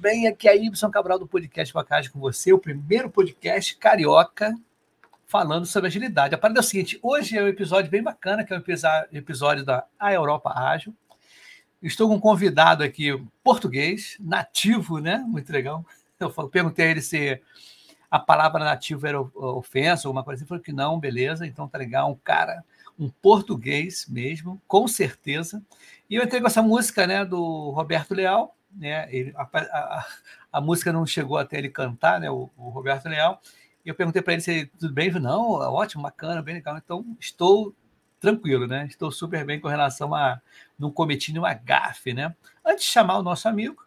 bem? Aqui é Ibson Cabral do Podcast Bacagem com você, o primeiro podcast carioca falando sobre agilidade. A parada é o seguinte: hoje é um episódio bem bacana, que é um episódio da A Europa Ágil. Estou com um convidado aqui português, nativo, né? Muito legal. Eu perguntei a ele se a palavra nativo era ofensa, alguma coisa assim. Ele falou que não, beleza, então tá legal. Um cara, um português mesmo, com certeza. E eu entrei com essa música né, do Roberto Leal, né? Ele, a, a, a, música não chegou até ele cantar, né? O, o Roberto Leal. E eu perguntei para ele se tudo bem. Ele falou, não, ótimo, bacana, bem legal. Então, estou tranquilo, né? Estou super bem com relação a não cometer nenhuma gafe, né? Antes de chamar o nosso amigo,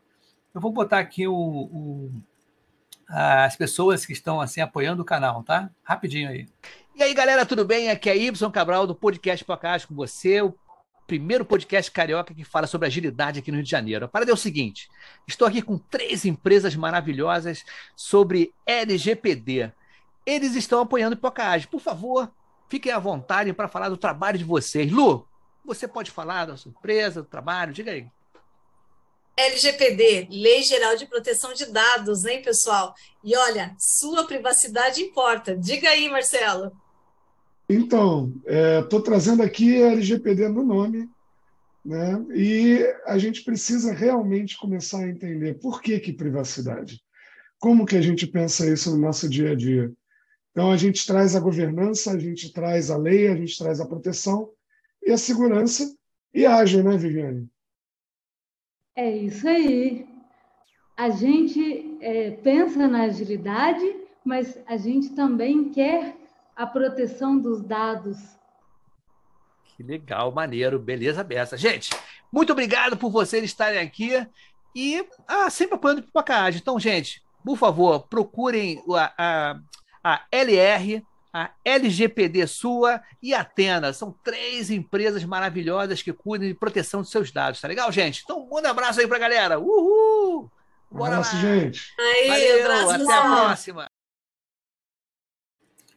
eu vou botar aqui o, o, as pessoas que estão assim apoiando o canal, tá? Rapidinho aí. E aí, galera, tudo bem? Aqui é Ibson Cabral do Podcast Podcast com você, o primeiro podcast carioca que fala sobre agilidade aqui no Rio de Janeiro. A parada é o seguinte: estou aqui com três empresas maravilhosas sobre LGPD. Eles estão apoiando o Pocahage. Por favor, fiquem à vontade para falar do trabalho de vocês. Lu, você pode falar da sua empresa, do trabalho? Diga aí. LGPD, Lei Geral de Proteção de Dados, hein, pessoal? E olha, sua privacidade importa. Diga aí, Marcelo. Então, estou é, trazendo aqui a LGPD no nome, né? e a gente precisa realmente começar a entender por que, que privacidade. Como que a gente pensa isso no nosso dia a dia? Então, a gente traz a governança, a gente traz a lei, a gente traz a proteção e a segurança e age, né, Viviane? É isso aí. A gente é, pensa na agilidade, mas a gente também quer a proteção dos dados. Que legal, maneiro, beleza beça. Gente, muito obrigado por vocês estarem aqui e ah, sempre apoiando o Pipocagem. Então, gente, por favor, procurem a, a, a LR, a LGPD Sua e a Atena. São três empresas maravilhosas que cuidam de proteção dos seus dados, tá legal, gente? Então, um abraço aí pra galera. Uhul! Bora abraço, lá. gente. Aí, Valeu, abraço, até a próxima.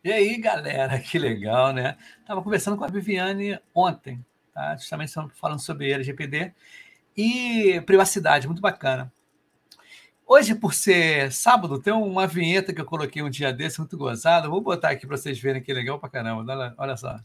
E aí, galera, que legal, né? Estava conversando com a Viviane ontem, tá? Justamente falando sobre LGPD e privacidade, muito bacana. Hoje, por ser sábado, tem uma vinheta que eu coloquei um dia desse, muito gozada. Vou botar aqui para vocês verem que legal pra caramba. Olha, olha só.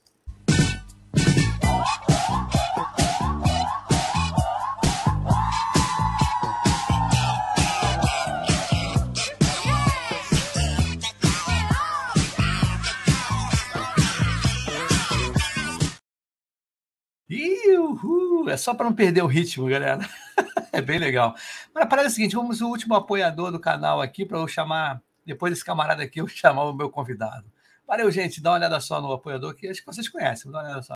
É só para não perder o ritmo, galera. é bem legal. Mas a parada é a seguinte: vamos o último apoiador do canal aqui para eu chamar, depois desse camarada aqui, eu chamar o meu convidado. Valeu, gente. Dá uma olhada só no apoiador, que acho que vocês conhecem. Dá uma olhada só.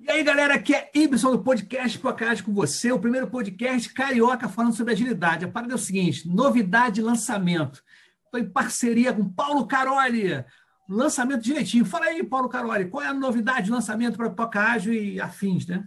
E aí, galera, aqui é Ibson do Podcast Podcast com você, o primeiro podcast carioca falando sobre agilidade. A parada é o seguinte: novidade lançamento. Estou em parceria com Paulo Caroli, lançamento direitinho. Fala aí, Paulo Caroli, qual é a novidade de lançamento para Pocahage e afins, né?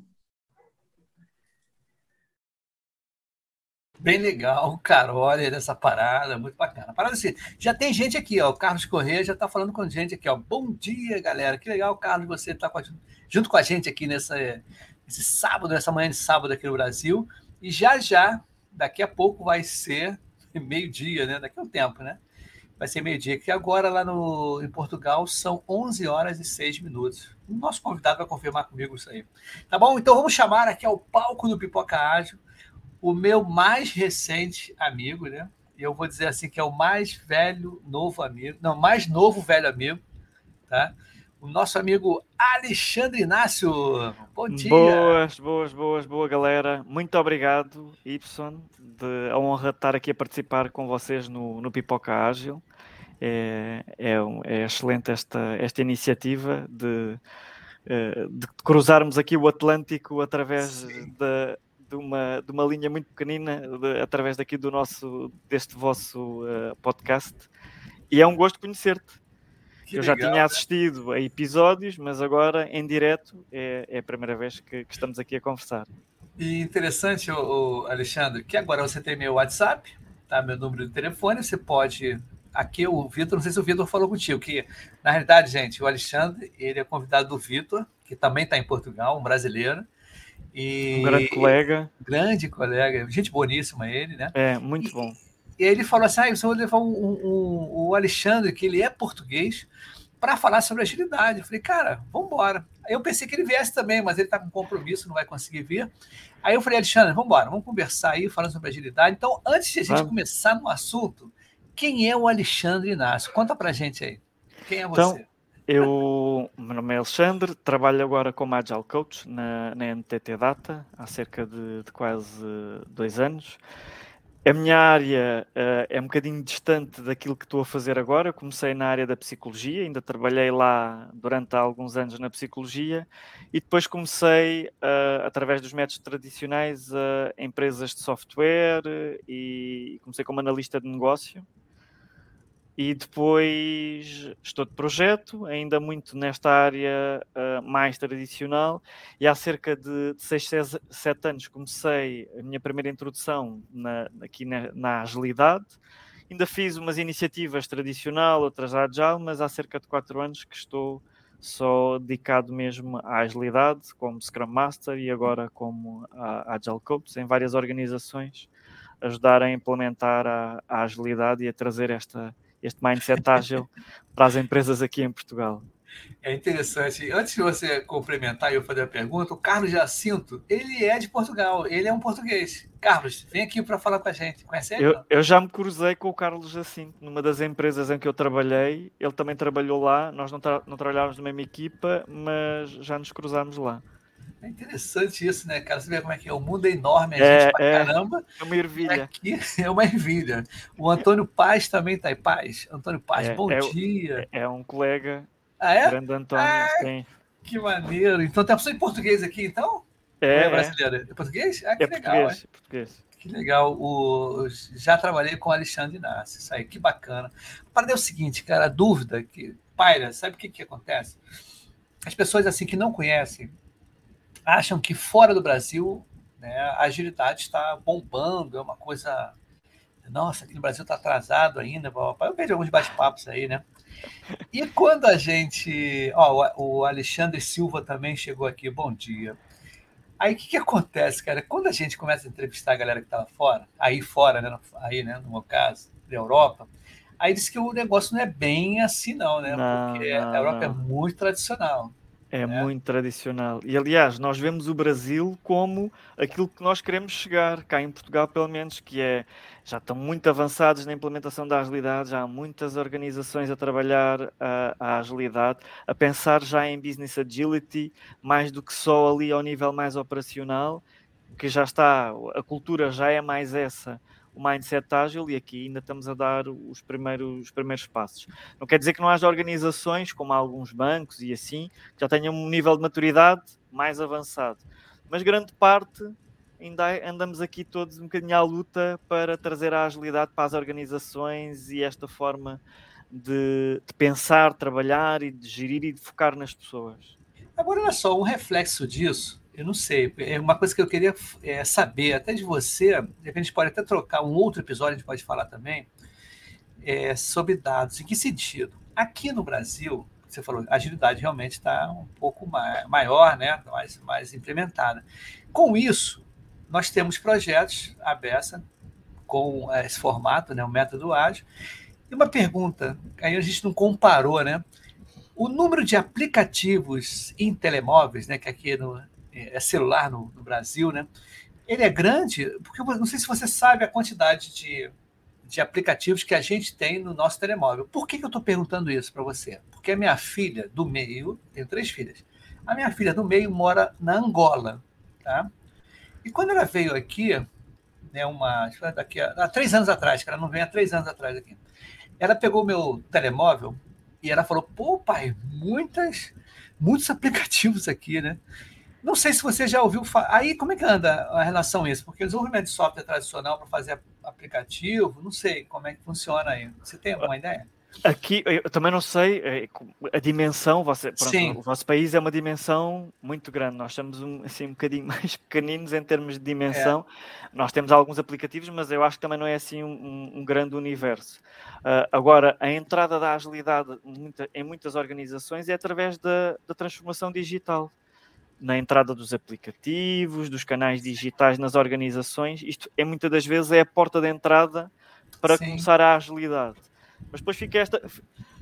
Bem legal, Carole, dessa parada, muito bacana. Parada assim, já tem gente aqui, ó. O Carlos Corrêa já está falando com gente aqui, ó. Bom dia, galera. Que legal, Carlos, você está junto com a gente aqui nessa, sábado, nessa manhã de sábado aqui no Brasil. E já já, daqui a pouco vai ser meio-dia, né? Daqui a um tempo, né? Vai ser meio-dia, que agora lá no, em Portugal são 11 horas e 6 minutos. O nosso convidado vai confirmar comigo isso aí. Tá bom? Então vamos chamar aqui ao palco do Pipoca Ágil o meu mais recente amigo, né? Eu vou dizer assim que é o mais velho, novo amigo, não, mais novo, velho amigo, tá? O nosso amigo Alexandre Inácio. Bom dia. Boas, boas, boas, boa galera. Muito obrigado, Y, de a honra de estar aqui a participar com vocês no, no Pipoca Ágil. É, é, é excelente esta, esta iniciativa de, eh, de cruzarmos aqui o Atlântico através da de uma, de uma linha muito pequenina de, através daqui do nosso, deste vosso uh, podcast. E é um gosto conhecer-te. Eu já tinha assistido a episódios, mas agora em direto é, é a primeira vez que, que, estamos aqui a conversar. E interessante, o, Alexandre, que agora você tem meu WhatsApp, tá? Meu número de telefone, você pode. Aqui o Vitor, não sei se o Vitor falou contigo, que na realidade, gente, o Alexandre, ele é convidado do Vitor, que também está em Portugal, um brasileiro. E um grande colega. Grande colega, gente boníssima ele, né? É, muito e, bom. E ele falou assim: ah, eu vou levar um, um, o Alexandre, que ele é português, para falar sobre agilidade. Eu falei, cara, vamos embora. Aí eu pensei que ele viesse também, mas ele está com compromisso, não vai conseguir vir. Aí eu falei, Alexandre, vamos embora, vamos conversar aí, falando sobre agilidade. Então, antes de a gente começar no assunto, quem é o Alexandre Inácio? Conta pra gente aí. Quem é então, você? Eu, meu nome é Alexandre, trabalho agora como Agile Coach na, na NTT Data há cerca de, de quase dois anos. A minha área uh, é um bocadinho distante daquilo que estou a fazer agora. Comecei na área da psicologia, ainda trabalhei lá durante alguns anos na psicologia e depois comecei, uh, através dos métodos tradicionais, a uh, empresas de software e comecei como analista de negócio e depois estou de projeto, ainda muito nesta área uh, mais tradicional, e há cerca de 6, 7 anos comecei a minha primeira introdução na, aqui na, na, agilidade. Ainda fiz umas iniciativas tradicional, outras agile, mas há cerca de 4 anos que estou só dedicado mesmo à agilidade, como Scrum Master e agora como Agile Coach, em várias organizações, ajudar a implementar a, a agilidade e a trazer esta este mindset ágil para as empresas aqui em Portugal. É interessante. Antes de você complementar e eu fazer a pergunta, o Carlos Jacinto, ele é de Portugal, ele é um português. Carlos, vem aqui para falar com a gente. Conhece ele? Eu, eu, já me cruzei com o Carlos Jacinto numa das empresas em que eu trabalhei. Ele também trabalhou lá. Nós não, tra não trabalhávamos na mesma equipa, mas já nos cruzámos lá. É interessante isso, né, cara? Você vê como é que é. O mundo é enorme, a é, gente pra é, caramba. É uma ervilha. Aqui é uma ervilha. O Antônio Paz também tá aí. Paz, Antônio Paz, é, bom é, dia. É, um colega. Ah, é? Grande Antônio, ah, sim. Que maneiro. Então tem a pessoa em português aqui, então? É, é brasileiro. É português? Ah, que é legal. Português, português. Que legal. O, já trabalhei com o Alexandre Inácio. Isso aí, que bacana. Para é o seguinte, cara, a dúvida que paira, sabe o que, que acontece? As pessoas assim que não conhecem acham que fora do Brasil né, a agilidade está bombando, é uma coisa. Nossa, aqui no Brasil está atrasado ainda. Eu vejo alguns bate-papos aí, né? E quando a gente. Ó, o Alexandre Silva também chegou aqui, bom dia. Aí o que, que acontece, cara? Quando a gente começa a entrevistar a galera que estava fora, aí fora, né? Aí, né? No meu caso, da Europa, aí diz que o negócio não é bem assim, não, né? Não, Porque não, a Europa é não. é muito tradicional. É, muito tradicional. E aliás, nós vemos o Brasil como aquilo que nós queremos chegar, cá em Portugal, pelo menos, que é já estão muito avançados na implementação da agilidade, já há muitas organizações a trabalhar a, a agilidade, a pensar já em business agility, mais do que só ali ao nível mais operacional, que já está, a cultura já é mais essa. O mindset ágil e aqui ainda estamos a dar os primeiros, os primeiros passos. Não quer dizer que não haja organizações, como alguns bancos e assim, que já tenham um nível de maturidade mais avançado. Mas grande parte ainda andamos aqui todos um bocadinho à luta para trazer a agilidade para as organizações e esta forma de, de pensar, trabalhar e de gerir e de focar nas pessoas. Agora, olha só, um reflexo disso, eu não sei, é uma coisa que eu queria é, saber até de você, a gente pode até trocar um outro episódio, a gente pode falar também, é, sobre dados. Em que sentido? Aqui no Brasil, você falou, a agilidade realmente está um pouco maior, né? mais, mais implementada. Com isso, nós temos projetos abertos com eh, esse formato, né, o método ágil. E uma pergunta, aí a gente não comparou, né? O número de aplicativos em telemóveis, né, que aqui no, é celular no, no Brasil, né? Ele é grande, porque eu não sei se você sabe a quantidade de, de aplicativos que a gente tem no nosso telemóvel. Por que, que eu estou perguntando isso para você? Porque a minha filha do meio, tenho três filhas, a minha filha do meio mora na Angola, tá? E quando ela veio aqui, né, uma, daqui a, há três anos atrás, que ela não vem há três anos atrás aqui, ela pegou meu telemóvel e ela falou: pô, pai, muitas, muitos aplicativos aqui, né? Não sei se você já ouviu falar. Aí, como é que anda a relação isso? Porque o desenvolvimento de software tradicional para fazer aplicativo, não sei como é que funciona aí. Você tem alguma ideia? Aqui, eu também não sei eh, a dimensão, você, pronto, o vosso país é uma dimensão muito grande, nós estamos um, assim, um bocadinho mais pequeninos em termos de dimensão, é. nós temos alguns aplicativos, mas eu acho que também não é assim um, um grande universo. Uh, agora, a entrada da agilidade muita, em muitas organizações é através da, da transformação digital, na entrada dos aplicativos, dos canais digitais nas organizações, isto é muitas das vezes é a porta de entrada para Sim. começar a agilidade mas depois fica esta,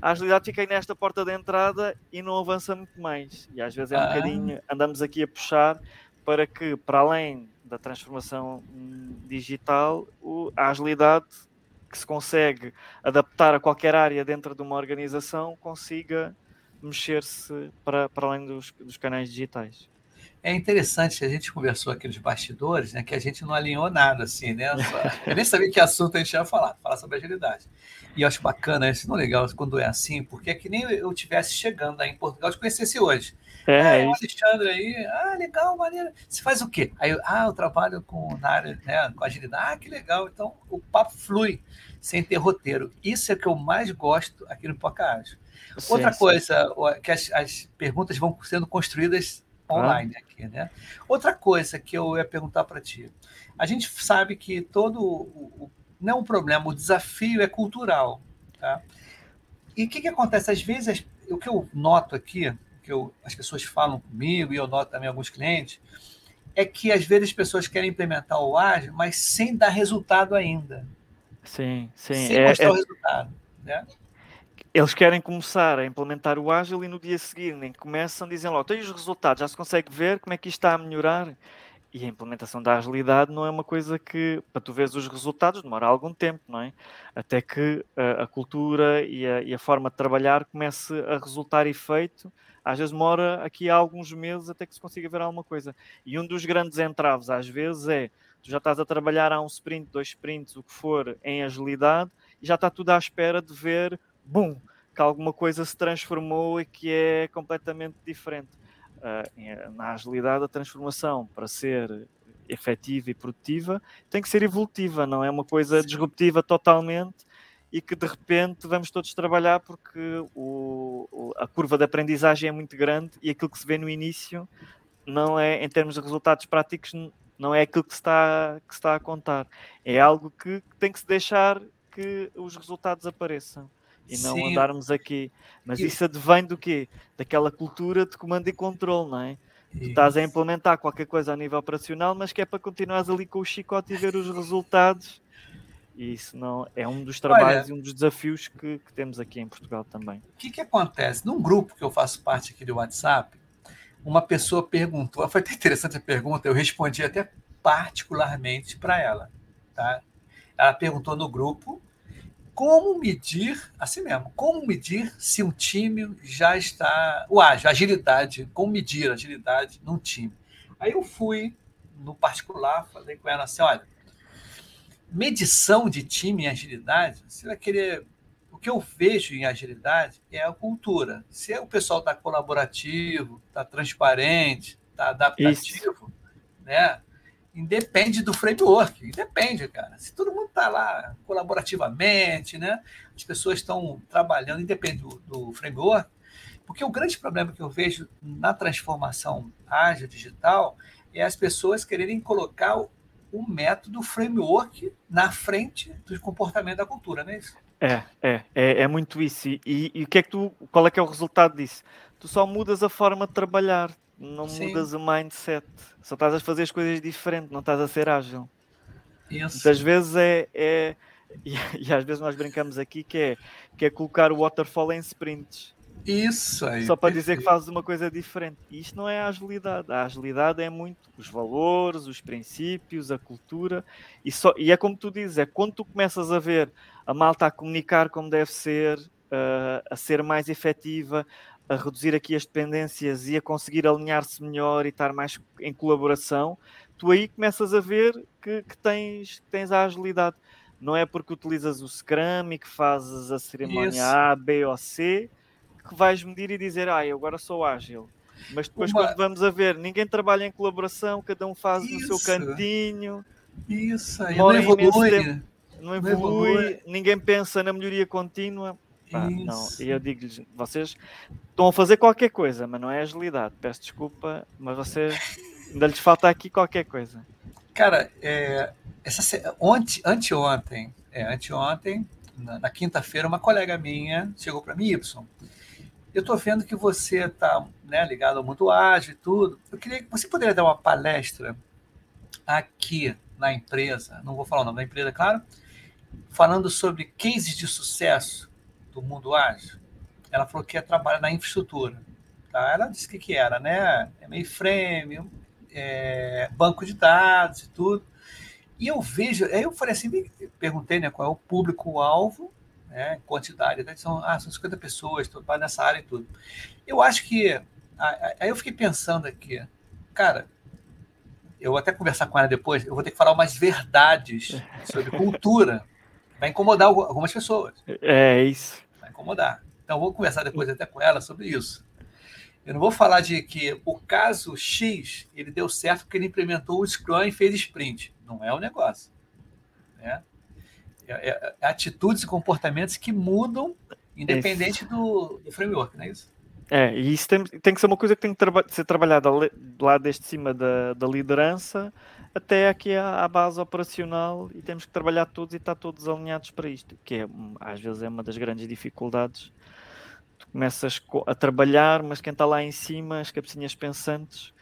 a agilidade fica aí nesta porta de entrada e não avança muito mais. E às vezes é um ah. bocadinho, andamos aqui a puxar para que, para além da transformação digital, a agilidade que se consegue adaptar a qualquer área dentro de uma organização consiga mexer-se para, para além dos, dos canais digitais. É interessante, a gente conversou aqui nos bastidores, né, que a gente não alinhou nada, assim, né? Eu nem sabia que assunto a gente ia falar, falar sobre agilidade. E eu acho bacana, isso não é legal quando é assim, porque é que nem eu estivesse chegando aí em Portugal, te conhecesse hoje. É, ah, é o Alexandre aí, ah, legal, maneiro. Você faz o quê? Aí eu, ah, eu trabalho com, na área, né, com agilidade, ah, que legal. Então, o papo flui, sem ter roteiro. Isso é o que eu mais gosto aqui no Pocahontas. Outra sim. coisa, que as, as perguntas vão sendo construídas online ah. aqui, né? Outra coisa que eu ia perguntar para ti. A gente sabe que todo o, não é um problema, o desafio é cultural, tá? E o que, que acontece às vezes? O que eu noto aqui, que eu, as pessoas falam comigo e eu noto também alguns clientes, é que às vezes as pessoas querem implementar o ágil, mas sem dar resultado ainda. Sim, sim. Sem é, mostrar é... o resultado, né? Eles querem começar a implementar o ágil e no dia seguinte nem começam, dizem logo, tem os resultados, já se consegue ver como é que isto está a melhorar. E a implementação da agilidade não é uma coisa que, para tu veres os resultados, demora algum tempo, não é? Até que a, a cultura e a, e a, forma de trabalhar comece a resultar efeito. Às vezes demora aqui há alguns meses até que se consiga ver alguma coisa. E um dos grandes entraves, às vezes, é tu já estás a trabalhar há um sprint, dois sprints, o que for, em agilidade, e já está tudo à espera de ver bum, que alguma coisa se transformou e que é completamente diferente. Uh, na agilidade, a transformação para ser efetiva e produtiva tem que ser evolutiva, não é uma coisa disruptiva totalmente e que de repente vamos todos trabalhar porque o, a curva de aprendizagem é muito grande e aquilo que se vê no início não é, em termos de resultados práticos, não é aquilo que se está, que se está a contar. É algo que tem que se deixar que os resultados apareçam e não Sim. andarmos aqui. Mas isso advém do quê? Daquela cultura de comando e controle, não é? Tu estás a implementar qualquer coisa a nível operacional, mas que é para continuares ali com o chicote e ver os resultados. E isso não é um dos trabalhos Olha, e um dos desafios que, que, temos aqui em Portugal também. O que, que acontece? Num grupo que eu faço parte aqui do WhatsApp, uma pessoa perguntou, foi até interessante a pergunta, eu respondi até particularmente para ela. Tá? Ela perguntou no grupo como medir, assim mesmo, como medir se um time já está. O ágil, agilidade, como medir agilidade num time. Aí eu fui no particular, falei com ela assim: olha, medição de time em agilidade, você vai querer. O que eu vejo em agilidade é a cultura. Se o pessoal está colaborativo, está transparente, está adaptativo, Isso. né? Independe do framework, independe, cara. Se todo mundo está lá colaborativamente, né? As pessoas estão trabalhando, independe do, do framework, porque o grande problema que eu vejo na transformação ágil digital é as pessoas quererem colocar o, o método framework na frente do comportamento da cultura, não é isso? É, é, é, é muito isso. E, e, o que é que tu, qual é que é o resultado disso? Tu só mudas a forma de trabalhar, não Sim. mudas o mindset. Só estás a fazer as coisas diferentes, não estás a ser ágil. Isso. Muitas vezes é, é e, e, às vezes nós brincamos aqui que é, que é colocar o waterfall em sprints. Isso aí. Só para dizer que fazes uma coisa diferente. E isto não é a agilidade. A agilidade é muito os valores, os princípios, a cultura. E, só, e é como tu dizes, é quando tu começas a ver a malta a comunicar como deve ser, uh, a ser mais efetiva, a reduzir aqui as dependências e a conseguir alinhar-se melhor e estar mais em colaboração, tu aí começas a ver que, que tens, que tens a agilidade. Não é porque utilizas o Scrum e que fazes a cerimónia Isso. A, B ou C que vais medir e dizer, ah, eu agora sou ágil. Mas depois, Uma... quando vamos a ver, ninguém trabalha em colaboração, cada um faz Isso. no seu cantinho. Isso, aí não evolui. Tempo, não evolui, não evolui, ninguém pensa na melhoria contínua. Não. E eu digo-lhes, vocês estão a fazer qualquer coisa, mas não é agilidade. Peço desculpa, mas vocês ainda lhes falta aqui qualquer coisa. Cara, é, essa, ontem, anteontem, é, anteontem, na, na quinta-feira, uma colega minha chegou para mim, Y eu estou vendo que você está né, ligado ao mundo ágil e tudo. Eu queria que você poderia dar uma palestra aqui na empresa, não vou falar o nome da empresa, claro, falando sobre cases de sucesso do mundo ágil. Ela falou que ia trabalhar na infraestrutura. Tá? Ela disse o que, que era, né? É mainframe, é, banco de dados e tudo. E eu vejo, aí eu falei assim, perguntei né, qual é o público-alvo né, quantidade, né, são, ah, são 50 pessoas, estou nessa área e tudo. Eu acho que. Aí eu fiquei pensando aqui, cara, eu vou até conversar com ela depois, eu vou ter que falar umas verdades sobre cultura. Vai incomodar algumas pessoas. É isso. Incomodar. Então, vou conversar depois até com ela sobre isso. Eu não vou falar de que o caso X ele deu certo porque ele implementou o Scrum e fez sprint. Não é o negócio. Né? É, é, é, atitudes e comportamentos que mudam independente do, do, framework, não é isso? É, e isso tem, tem que ser uma coisa que tem que traba ser trabalhada lá desde cima da, da liderança até aqui à, base operacional e temos que trabalhar todos e estar todos alinhados para isto, que é, às vezes é uma das grandes dificuldades. Tu começas a trabalhar, mas quem está lá em cima, as cabecinhas pensantes,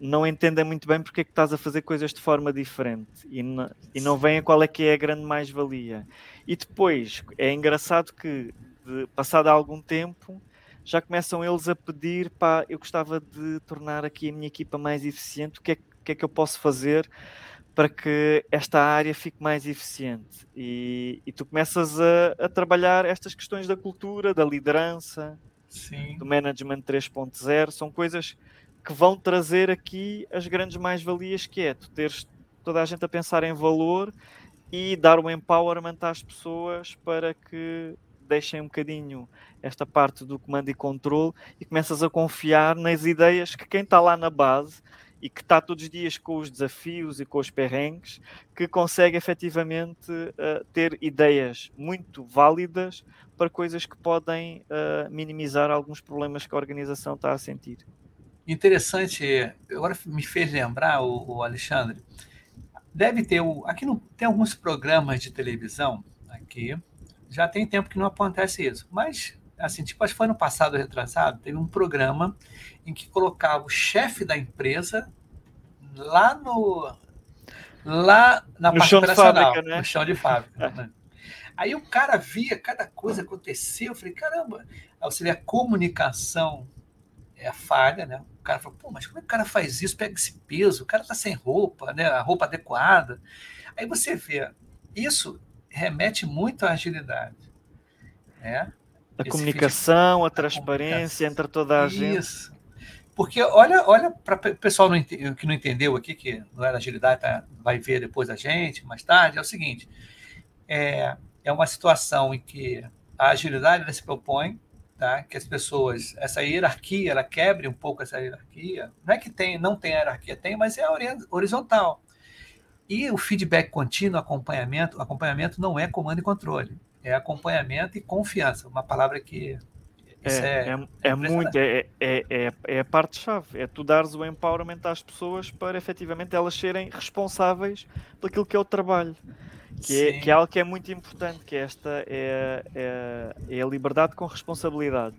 não entendem muito bem porque é que estás a fazer coisas de forma diferente e não, e não veem qual é que é a grande mais-valia. E depois é engraçado que, de, passado algum tempo, já começam eles a pedir, pá, eu gostava de tornar aqui a minha equipa mais eficiente, o que é, que, é que eu posso fazer para que esta área fique mais eficiente? E, e tu começas a, a, trabalhar estas questões da cultura, da liderança, Sim. do management 3.0, são coisas que vão trazer aqui as grandes mais-valias que é tu teres toda a gente a pensar em valor e dar um empowerment às pessoas para que deixem um bocadinho esta parte do comando e controle e começas a confiar nas ideias que quem está lá na base e que está todos os dias com os desafios e com os perrengues, que consegue efetivamente uh, ter ideias muito válidas para coisas que podem uh, minimizar alguns problemas que a organização está a sentir. Interessante, agora me fez lembrar, o, o Alexandre, deve ter, o, aqui não, tem alguns programas de televisão, aqui, já tem tempo que não acontece isso, mas, assim, tipo, acho que foi no passado retrasado, teve um programa em que colocava o chefe da empresa lá no, lá na no parte operacional, fábrica, né? no chão de fábrica, né? Aí o cara via cada coisa acontecer, eu falei, caramba, aí você vê a comunicação é a falha, né? O cara fala, pô, mas como é que o cara faz isso? Pega esse peso, o cara tá sem roupa, né? A roupa adequada. Aí você vê, isso remete muito à agilidade, né? A Esse comunicação, a transparência entre toda a gente. Isso. Porque olha, olha para o pessoal não, que não entendeu aqui, que não era agilidade, tá, vai ver depois a gente, mais tarde, é o seguinte: é, é uma situação em que a agilidade se propõe tá, que as pessoas, essa hierarquia, ela quebre um pouco essa hierarquia. Não é que tem, não tem hierarquia, tem, mas é horizontal. E o feedback contínuo, acompanhamento, acompanhamento não é comando e controle, é acompanhamento e confiança, uma palavra que é, é, é, é muito, é, é, é, é a parte-chave, é tu dares o empowerment às pessoas para efetivamente elas serem responsáveis daquilo que é o trabalho. Que é, que é, algo que é muito importante, que esta é, é, é a liberdade com responsabilidade.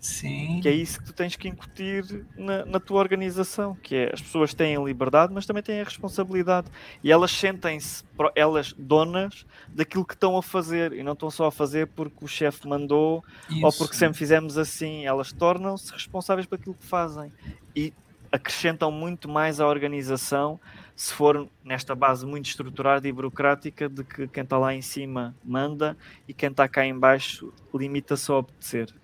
Sim. Que é isso que tu tens que incutir na, na, tua organização, que é as pessoas têm a liberdade, mas também têm a responsabilidade. E elas sentem-se, elas donas daquilo que estão a fazer, e não estão só a fazer porque o chefe mandou isso. ou porque sempre fizemos assim. Elas tornam-se responsáveis por aquilo que fazem. E acrescentam muito mais à organização se for nesta base muito estruturada e burocrática de que quem está lá em cima manda e quem está cá em baixo limita-se a obedecer.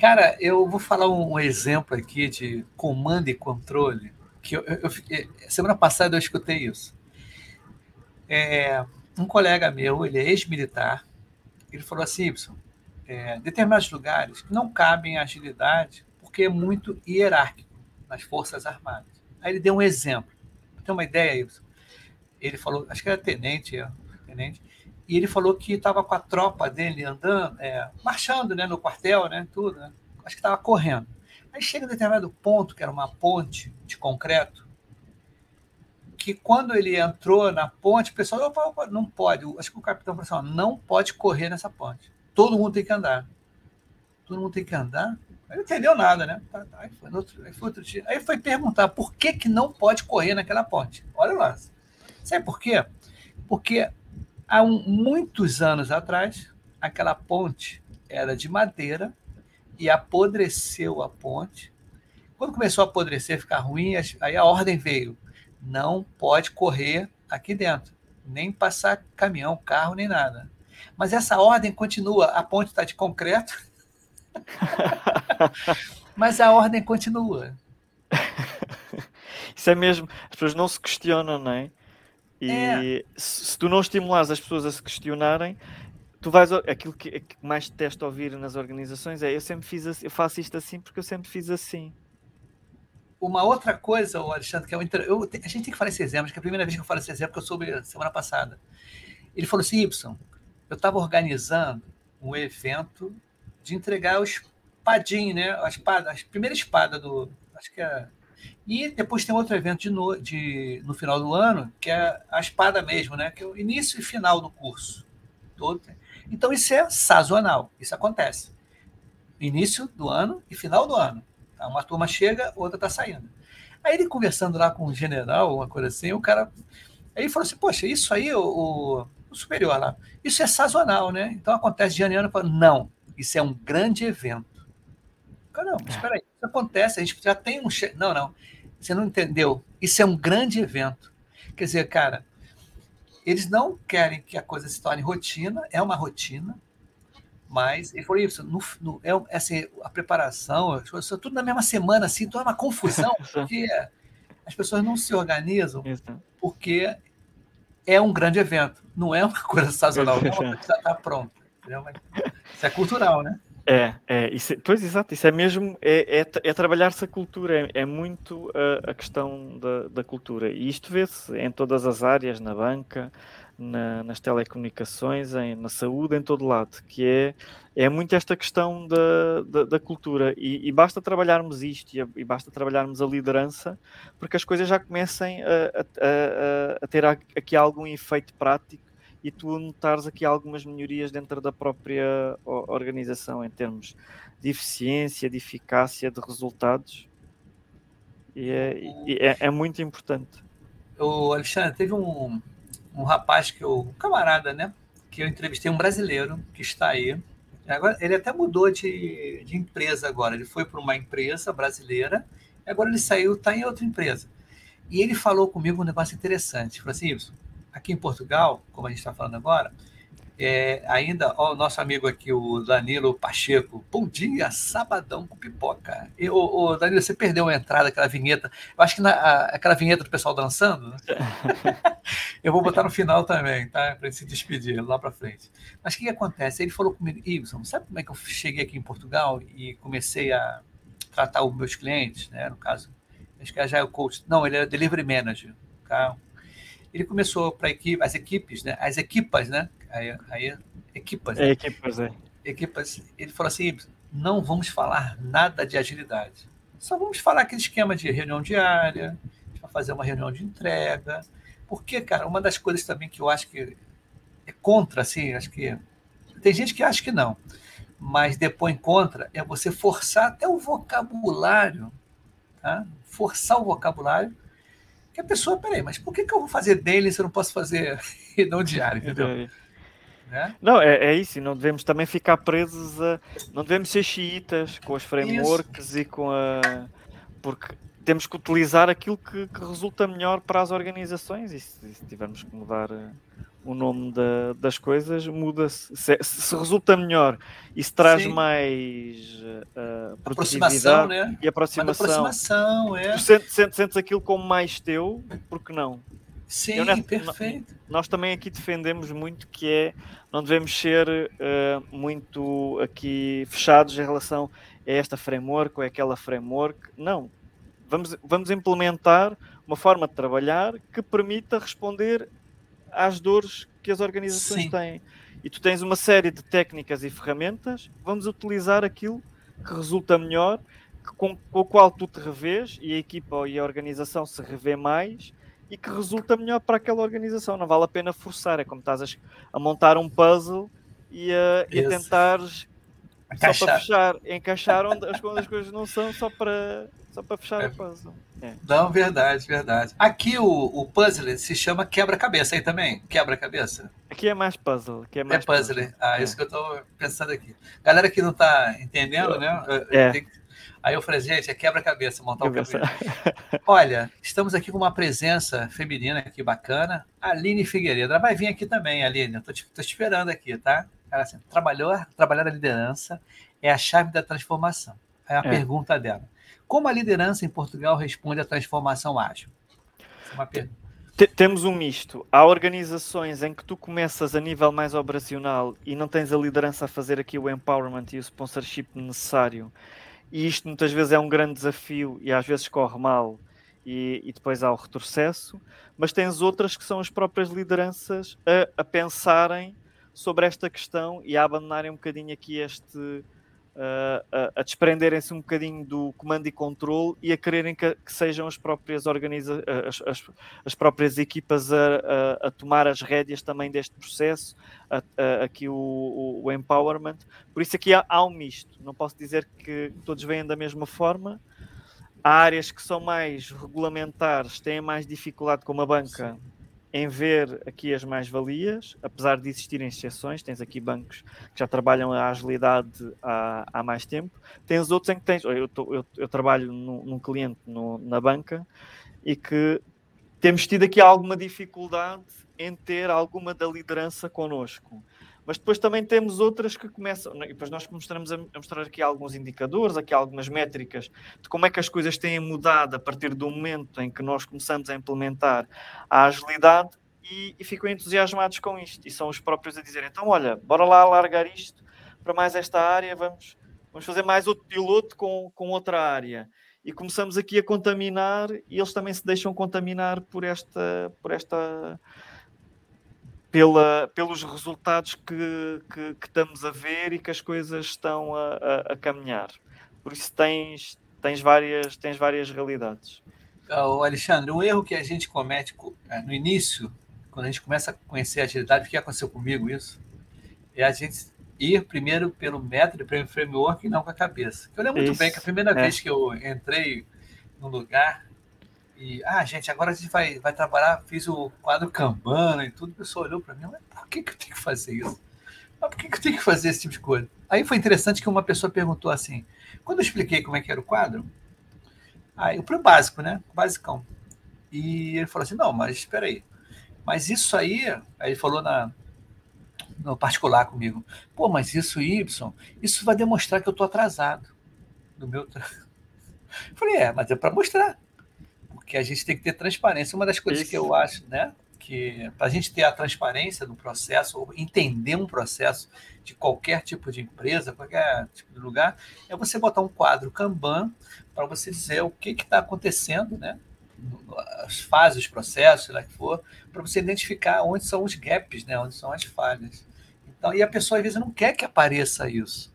Cara, eu vou falar um exemplo aqui de comando e controle. Que eu, eu, eu semana passada eu escutei isso. É, um colega meu, ele é ex-militar, ele falou assim, Y, é, determinados lugares não cabem agilidade porque é muito hierárquico nas Forças Armadas. Aí ele deu um exemplo ter uma ideia, isso. Ele falou, acho que era tenente, é, tenente, e ele falou que estava com a tropa dele andando, é, marchando né, no quartel, né, tudo, né? acho que estava correndo. Aí chega um determinado ponto, que era uma ponte de concreto, que quando ele entrou na ponte, o pessoal opa, opa, não pode. Acho que o capitão falou assim: não pode correr nessa ponte. Todo mundo tem que andar. Todo mundo tem que andar. Ele não entendeu nada, né? Tá, tá, aí, foi outro, aí, foi outro dia. aí foi perguntar por que, que não pode correr naquela ponte. Olha lá. Sabe por quê? Porque há um, muitos anos atrás, aquela ponte era de madeira e apodreceu a ponte. Quando começou a apodrecer, ficar ruim, aí a ordem veio: não pode correr aqui dentro, nem passar caminhão, carro, nem nada. Mas essa ordem continua. A ponte está de concreto Mas a ordem continua. Isso é mesmo. As pessoas não se questionam, é? E é. se tu não estimulares as pessoas a se questionarem, tu vais. Aquilo que, que mais detesto ouvir nas organizações é eu sempre fiz assim, eu faço isto assim porque eu sempre fiz assim. Uma outra coisa, Alexandre, que é inter... eu, a gente tem que falar esse exemplo, que é a primeira vez que eu falo esse exemplo, que eu soube semana passada. Ele falou assim: Y, eu estava organizando um evento de entregar o espadim, né? A espada, a primeira espada do. Acho que é. E depois tem outro evento de no, de, no final do ano, que é a espada mesmo, né? Que é o início e final do curso. Todo. Então, isso é sazonal, isso acontece. Início do ano e final do ano. Tá? Uma turma chega, outra está saindo. Aí ele conversando lá com o general, uma coisa assim, o cara. Aí ele falou assim: Poxa, isso aí, o, o, o superior lá, isso é sazonal, né? Então acontece de ano em ano. Falo, não, isso é um grande evento. Caramba, espera aí, isso acontece, a gente já tem um. Che... Não, não, você não entendeu. Isso é um grande evento. Quer dizer, cara, eles não querem que a coisa se torne rotina, é uma rotina, mas ele falou isso, no, no, é, assim, a preparação, isso, tudo na mesma semana, assim, então é uma confusão, porque as pessoas não se organizam, porque é um grande evento, não é uma coisa sazonal, não é uma coisa que já está pronta. Isso é cultural, né? É, é, isso é, pois exato, isso é mesmo, é, é, é trabalhar-se a cultura, é, é muito a, a questão da, da, cultura. E isto vê-se em todas as áreas, na banca, na, nas telecomunicações, em, na saúde, em todo lado, que é, é muito esta questão da, da, da cultura. E, e, basta trabalharmos isto e, e, basta trabalharmos a liderança, porque as coisas já comecem a, a, a, a ter aqui algum efeito prático e tu notares aqui algumas melhorias dentro da própria organização em termos de eficiência, de eficácia, de resultados. E é, é, é muito importante. O Alexandre, teve um, um rapaz que eu, um camarada, né? Que eu entrevistei, um brasileiro que está aí. Agora, ele até mudou de, de empresa agora. Ele foi para uma empresa brasileira, agora ele saiu, está em outra empresa. E ele falou comigo um negócio interessante. Ele falou assim, aqui em Portugal, como a gente está falando agora, É, ainda, ó, o nosso amigo aqui, o Danilo Pacheco. Bom dia, sabadão com pipoca. E, ô, Danilo, você perdeu a entrada, aquela vinheta. Eu acho que na, a, aquela vinheta do pessoal dançando, né? eu vou botar no final também, tá? Para ele se despedir lá para frente. Mas o que, que, acontece? Ele falou comigo, Ibson, sabe como é que eu cheguei aqui em Portugal e comecei a tratar os meus clientes, né? No caso, acho que já é o coach. Não, ele é delivery manager. Tá? Ele começou para equipe, as equipes, né? As equipas, né? Aí, aí equipas. É, equipas, é. Equipas. Ele falou assim: não vamos falar nada de agilidade. Só vamos falar aquele esquema de reunião diária, para fazer uma reunião de entrega. Porque, cara, uma das coisas também que eu acho que é contra, assim, acho que tem gente que acha que não, mas depois contra é você forçar até o vocabulário, tá? Forçar o vocabulário que a pessoa, peraí, mas por que, que eu vou fazer dele se eu não posso fazer reunião diária, entendeu? Né? Não, é, é isso, não devemos também ficar presos a. Não devemos ser xiitas com as frameworks isso. e com a. Porque temos que utilizar aquilo que, que resulta melhor para as organizações e se, se tivermos que mudar uh, o nome da, das coisas, muda-se. Se, se, resulta melhor e se traz Sim. mais uh, aproximação né? e aproximação, aproximação é. tu sentes, sentes, sentes aquilo como mais teu, porque não? Sim, Eu, perfeito. Nós também aqui defendemos muito que é não devemos ser uh, muito aqui fechados em relação a esta framework ou aquela framework. Não. Vamos, vamos implementar uma forma de trabalhar que permita responder às dores que as organizações Sim. têm. E tu tens uma série de técnicas e ferramentas, vamos utilizar aquilo que resulta melhor, com, com o qual tu te revês e a equipa e a organização se revê mais e que resulta melhor para aquela organização. Não vale a pena forçar. É como estás a, a montar um puzzle e a, e a tentar só para fechar, encaixar onde as, as coisas não são, só para, só para fechar é. o puzzle. É. Não, verdade, verdade. Aqui o, o puzzle se chama quebra-cabeça aí também? Quebra-cabeça? Aqui é mais puzzle. Aqui é, mais é puzzle. puzzle. Ah, é. isso que eu estou pensando aqui. Galera que não está entendendo, né? É. Tem, Aí eu falei, gente, é quebra-cabeça montar o cabelo. Olha, estamos aqui com uma presença feminina aqui bacana. Aline Figueiredo. Ela vai vir aqui também, Aline. Estou te, te, esperando aqui, tá? Ela assim, trabalhou, trabalhar a liderança é a chave da transformação. É a é. pergunta dela. Como a liderança em Portugal responde à transformação ágil? É. Temos um misto. Há organizações em que tu começas a nível mais operacional e não tens a liderança a fazer aqui o empowerment e o sponsorship necessário e isto muitas vezes é um grande desafio e às vezes corre mal e, e depois há o retrocesso, mas tens outras que são as próprias lideranças a, a pensarem sobre esta questão e a abandonarem um bocadinho aqui este a, a desprenderem-se um bocadinho do comando e controle e a quererem que, que sejam as próprias organiza as, as, as próprias equipas a, a, a, tomar as rédeas também deste processo, aqui o, o, o, empowerment. Por isso aqui há, há um misto. Não posso dizer que todos vêm da mesma forma. Há áreas que são mais regulamentares, têm mais dificuldade, como a banca. Sim em ver aqui as mais-valias, apesar de existirem exceções, tens aqui bancos que já trabalham a agilidade há, há mais tempo, tens outros em que tens, eu, eu, eu trabalho num, num cliente no, na banca e que temos tido aqui alguma dificuldade em ter alguma da liderança connosco. Mas depois também temos outras que começam, e depois nós mostramos a, mostrar aqui alguns indicadores, aqui algumas métricas de como é que as coisas têm mudado a partir do momento em que nós começamos a implementar a agilidade e, e ficam entusiasmados com isto. E são os próprios a dizer, então olha, bora lá alargar isto para mais esta área, vamos, vamos fazer mais outro piloto com, com outra área e começamos aqui a contaminar e eles também se deixam contaminar por esta por esta pela, pelos resultados que, que, que, estamos a ver e que as coisas estão a, a, a, caminhar. Por isso tens, tens, várias, tens várias realidades. Oh, Alexandre, um erro que a gente comete é, no início, quando a gente começa a conhecer a agilidade, o que aconteceu comigo isso? É a gente ir primeiro pelo método, pelo framework e não com a cabeça. Eu lembro isso, muito bem que a primeira é. vez que eu entrei no lugar, e, ah, gente, agora a gente vai, vai trabalhar, fiz o quadro Kanban e tudo, o pessoal olhou para mim, mas por que, que eu tenho que fazer isso? Mas por que, que eu tenho que fazer esse tipo de coisa? Aí foi interessante que uma pessoa perguntou assim, quando eu expliquei como é que era o quadro, aí o básico, né? O basicão. E ele falou assim, não, mas espera aí, mas isso aí, aí ele falou na, no particular comigo. Pô, mas isso, Y, isso vai demonstrar que eu estou atrasado no meu. Tra... Falei, é, mas é para mostrar. Porque a gente tem que ter transparência. Uma das coisas isso. que eu acho, né? Que para a gente ter a transparência do processo, ou entender um processo de qualquer tipo de empresa, qualquer tipo de lugar, é você botar um quadro Kanban para você dizer o que está acontecendo, né? as fases, os processos, sei lá que for, para você identificar onde são os gaps, né? onde são as falhas. Então, e a pessoa às vezes não quer que apareça isso.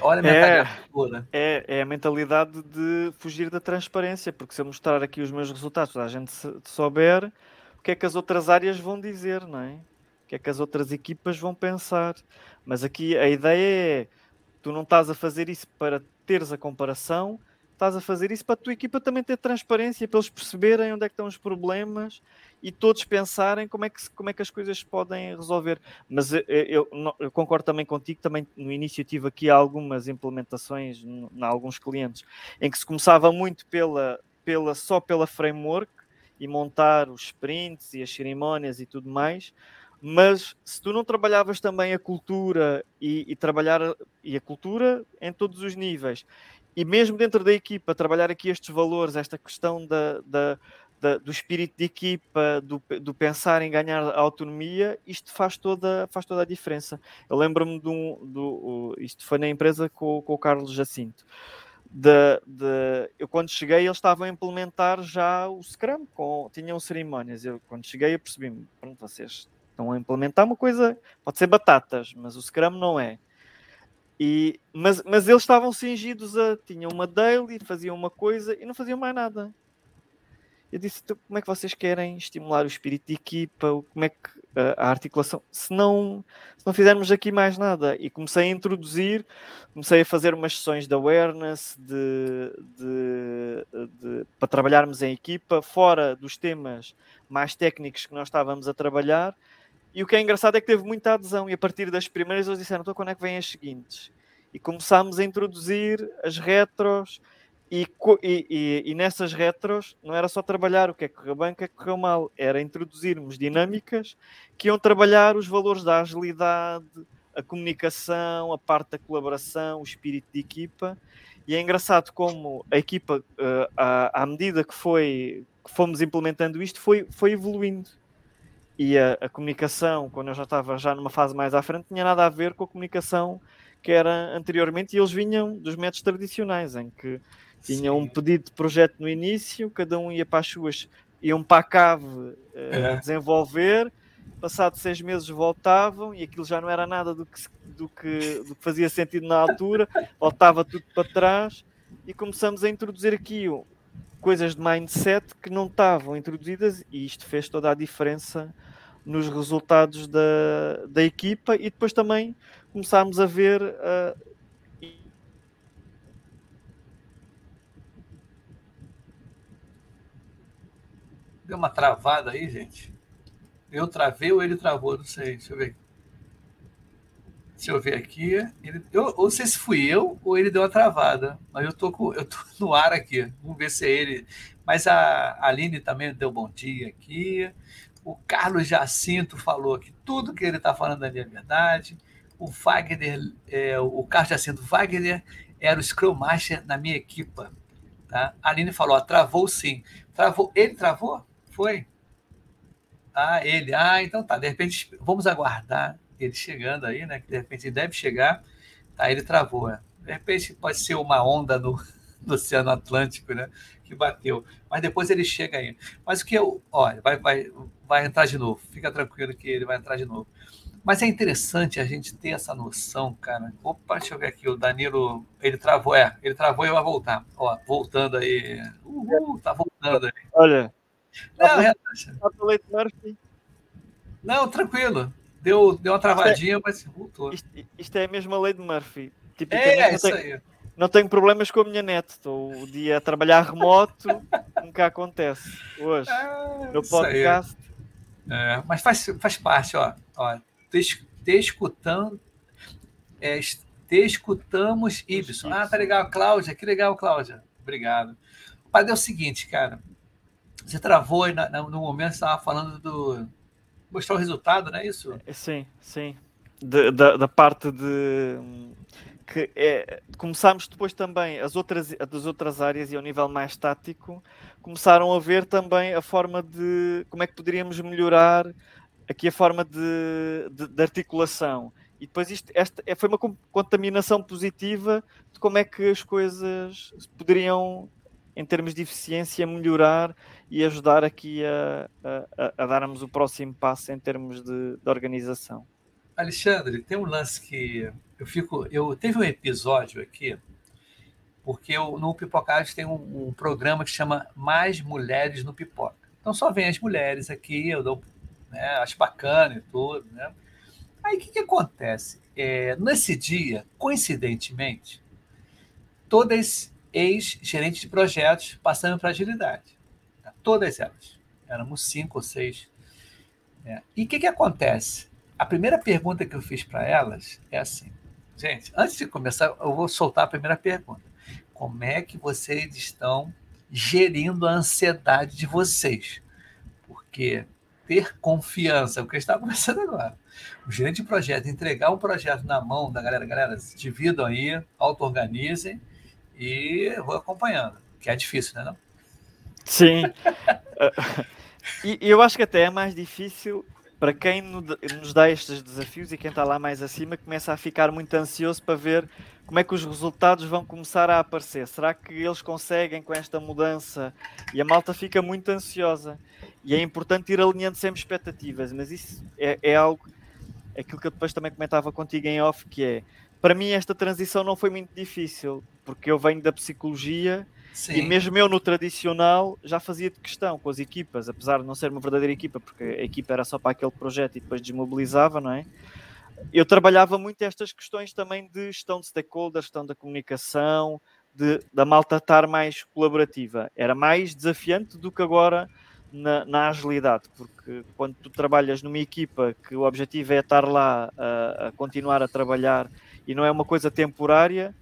Olha a mentalidade é, é, é, a mentalidade de fugir da transparência, porque se eu mostrar aqui os meus resultados, a gente souber o que é que as outras áreas vão dizer, não é? O que é que as outras equipas vão pensar. Mas aqui a ideia é tu não estás a fazer isso para teres a comparação, estás a fazer isso para a tua equipa também ter transparência, para eles perceberem onde é que estão os problemas e todos pensarem como é que, como é que as coisas podem resolver. Mas eu, eu, eu concordo também contigo, também no início tive aqui algumas implementações em alguns clientes em que se começava muito pela, pela, só pela framework e montar os sprints e as cerimónias e tudo mais, mas se tu não trabalhavas também a cultura e, e, trabalhar e a cultura em todos os níveis e mesmo dentro da equipa, trabalhar aqui estes valores, esta questão da, da, da, do espírito de equipa, do, do, pensar em ganhar autonomia, isto faz toda, faz toda a diferença. Eu lembro-me de um. Do, isto foi na empresa com, com o Carlos Jacinto. De, de, eu quando cheguei eles estavam a implementar já o Scrum, com, tinham cerimónias. Eu quando cheguei eu percebi-me, pronto, vocês estão a implementar uma coisa, pode ser batatas, mas o Scrum não é. E, mas, mas eles estavam cingidos a. tinham uma daily, faziam uma coisa e não faziam mais nada. Eu disse: então, como é que vocês querem estimular o espírito de equipa? Como é que a, a articulação? Se não, se não fizermos aqui mais nada. E comecei a introduzir, comecei a fazer umas sessões de awareness de, de, de, para trabalharmos em equipa, fora dos temas mais técnicos que nós estávamos a trabalhar e o que é engraçado é que teve muita adesão, e a partir das primeiras eles disseram: então quando é que vêm as seguintes? E começámos a introduzir as retros, e, e, e, nessas retros não era só trabalhar o que é que correu bem, o que é que correu mal, era introduzirmos dinâmicas que iam trabalhar os valores da agilidade, a comunicação, a parte da colaboração, o espírito de equipa. E é engraçado como a equipa, à, à medida que, foi, que fomos implementando isto, foi, foi evoluindo. E a, a, comunicação, quando eu já estava já numa fase mais à frente, tinha nada a ver com a comunicação que era anteriormente. E eles vinham dos métodos tradicionais, em que tinham um pedido de projeto no início, cada um ia para as suas, iam para a cave uh, é. desenvolver, passado seis meses voltavam e aquilo já não era nada do que, do que, do que fazia sentido na altura, voltava tudo para trás e começamos a introduzir aqui coisas de mindset que não estavam introduzidas e isto fez toda a diferença nos resultados da, da equipa e depois também começámos a ver uh, Deu uma travada aí, gente. Eu travei ou ele travou, não sei. Deixa eu ver. Deixa eu ver aqui. Ele, eu, não sei se fui eu ou ele deu uma travada. Mas eu tô, com, eu tô no ar aqui. Vamos ver se é ele. Mas a Aline também deu bom dia aqui. O Carlos Jacinto falou que tudo que ele está falando ali é verdade. O Wagner, é, o Carlos Jacinto Wagner era o Scrum Master na minha equipa. Tá? A Aline falou, ó, travou sim. Travou. Ele travou? Foi? Ah, ele. Ah, então tá. De repente, vamos aguardar ele chegando aí, né? Que de repente deve chegar. Tá, ele travou. Né? De repente pode ser uma onda no, no Oceano Atlântico, né? Que bateu. Mas depois ele chega aí. Mas o que eu. Olha, vai, vai, vai entrar de novo. Fica tranquilo que ele vai entrar de novo. Mas é interessante a gente ter essa noção, cara. Opa, deixa eu ver aqui. O Danilo, ele travou, é, ele travou e vai voltar. Ó, voltando aí. Uhul, tá voltando aí. Olha. Não, relaxa. Não, tranquilo. Deu, deu uma travadinha, é, mas voltou. Isto, isto, é a mesma lei de Murphy. Tipicamente, é, isso aí não tenho problemas com a minha net. Estou o dia a trabalhar remoto, nunca acontece. Hoje, ah, no podcast. É, mas faz, faz parte, ó. ó te, te escutando. É, te escutamos, Ibson. Ah, tá legal, Cláudia. Que legal, Cláudia. Obrigado. Mas é o seguinte, cara. Você travou no momento, você estava falando do. Mostrar o resultado, não é isso? Sim, sim. de, da, da parte de que é, começámos depois também as outras, as outras áreas e ao nível mais tático começaram a ver também a forma de como é que poderíamos melhorar aqui a forma de, de, de articulação e depois isto esta, é, foi uma contaminação positiva de como é que as coisas poderiam em termos de eficiência melhorar e ajudar aqui a, a, a darmos o próximo passo em termos de, de organização. Alexandre, tem um lance que eu fico. Eu teve um episódio aqui, porque eu, no Pipocage tem um, um, programa que chama Mais Mulheres no Pipoca. Então só vem as mulheres aqui, eu dou, né, acho bacana e tudo, né? Aí o que, que acontece? É, nesse dia, coincidentemente, todas ex-gerentes de projetos passando para agilidade. Tá? Todas elas. Éramos cinco ou seis. É. E o que, que acontece? a primeira pergunta que eu fiz para elas é assim: gente, antes de começar, eu vou soltar a primeira pergunta. Como é que vocês estão gerindo a ansiedade de vocês? Porque ter confiança, o que está conversando agora. O gerente de projeto entregar um projeto na mão da galera, galera, dividam aí, auto-organizem e vou acompanhando, que é difícil, né? Não? Sim. e eu acho que até é mais difícil para quem nos dá estes desafios e quem está lá mais acima começa a ficar muito ansioso para ver como é que os resultados vão começar a aparecer. Será que eles conseguem com esta mudança? E a malta fica muito ansiosa. E é importante ir alinhando sempre expectativas, mas isso é, é algo, aquilo que eu depois também comentava contigo em off, que é, para mim esta transição não foi muito difícil, porque eu venho da psicologia Sim. E mesmo eu no tradicional já fazia de questão com as equipas, apesar de não ser uma verdadeira equipa, porque a equipa era só para aquele projeto e depois desmobilizava, não é? Eu trabalhava muito estas questões também de gestão de stakeholders, gestão da comunicação, de, da malta estar mais colaborativa. Era mais desafiante do que agora na, na, agilidade, porque quando tu trabalhas numa equipa que o objetivo é estar lá a, a continuar a trabalhar e não é uma coisa temporária,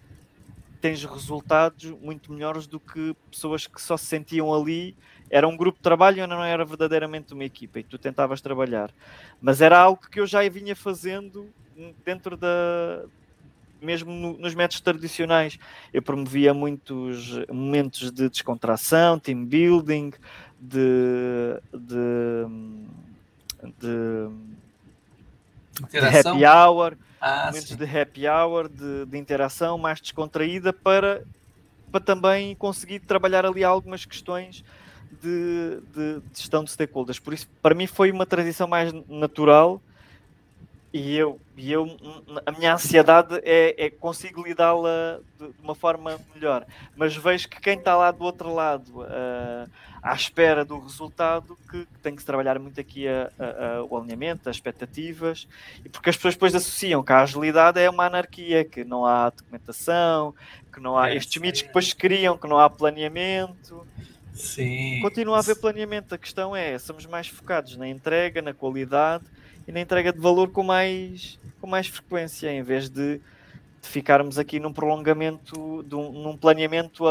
tens resultados muito melhores do que pessoas que só se sentiam ali. Era um grupo de trabalho e não era verdadeiramente uma equipa e tu tentavas trabalhar. Mas era algo que eu já vinha fazendo dentro da. Mesmo no, nos métodos tradicionais, eu promovia muitos momentos de descontração, team building, de, de, de, de happy hour ah, momentos sim. de happy hour, de, de, interação mais descontraída para, para também conseguir trabalhar ali algumas questões de, de, de gestão de stakeholders. Por isso, para mim, foi uma transição mais natural e eu, e eu a minha ansiedade é, é consigo lidá-la de, de, uma forma melhor. Mas vejo que quem está lá do outro lado, uh, à espera do resultado, que, que, tem que se trabalhar muito aqui a, a, a, o alinhamento, as expectativas, e porque as pessoas depois associam que a agilidade é uma anarquia, que não há documentação, que não há é, estes mitos que depois criam, que não há planeamento. Sim. Continua a haver planeamento. A questão é, somos mais focados na entrega, na qualidade e na entrega de valor com mais, com mais frequência, em vez de, de ficarmos aqui num prolongamento, de um, num planeamento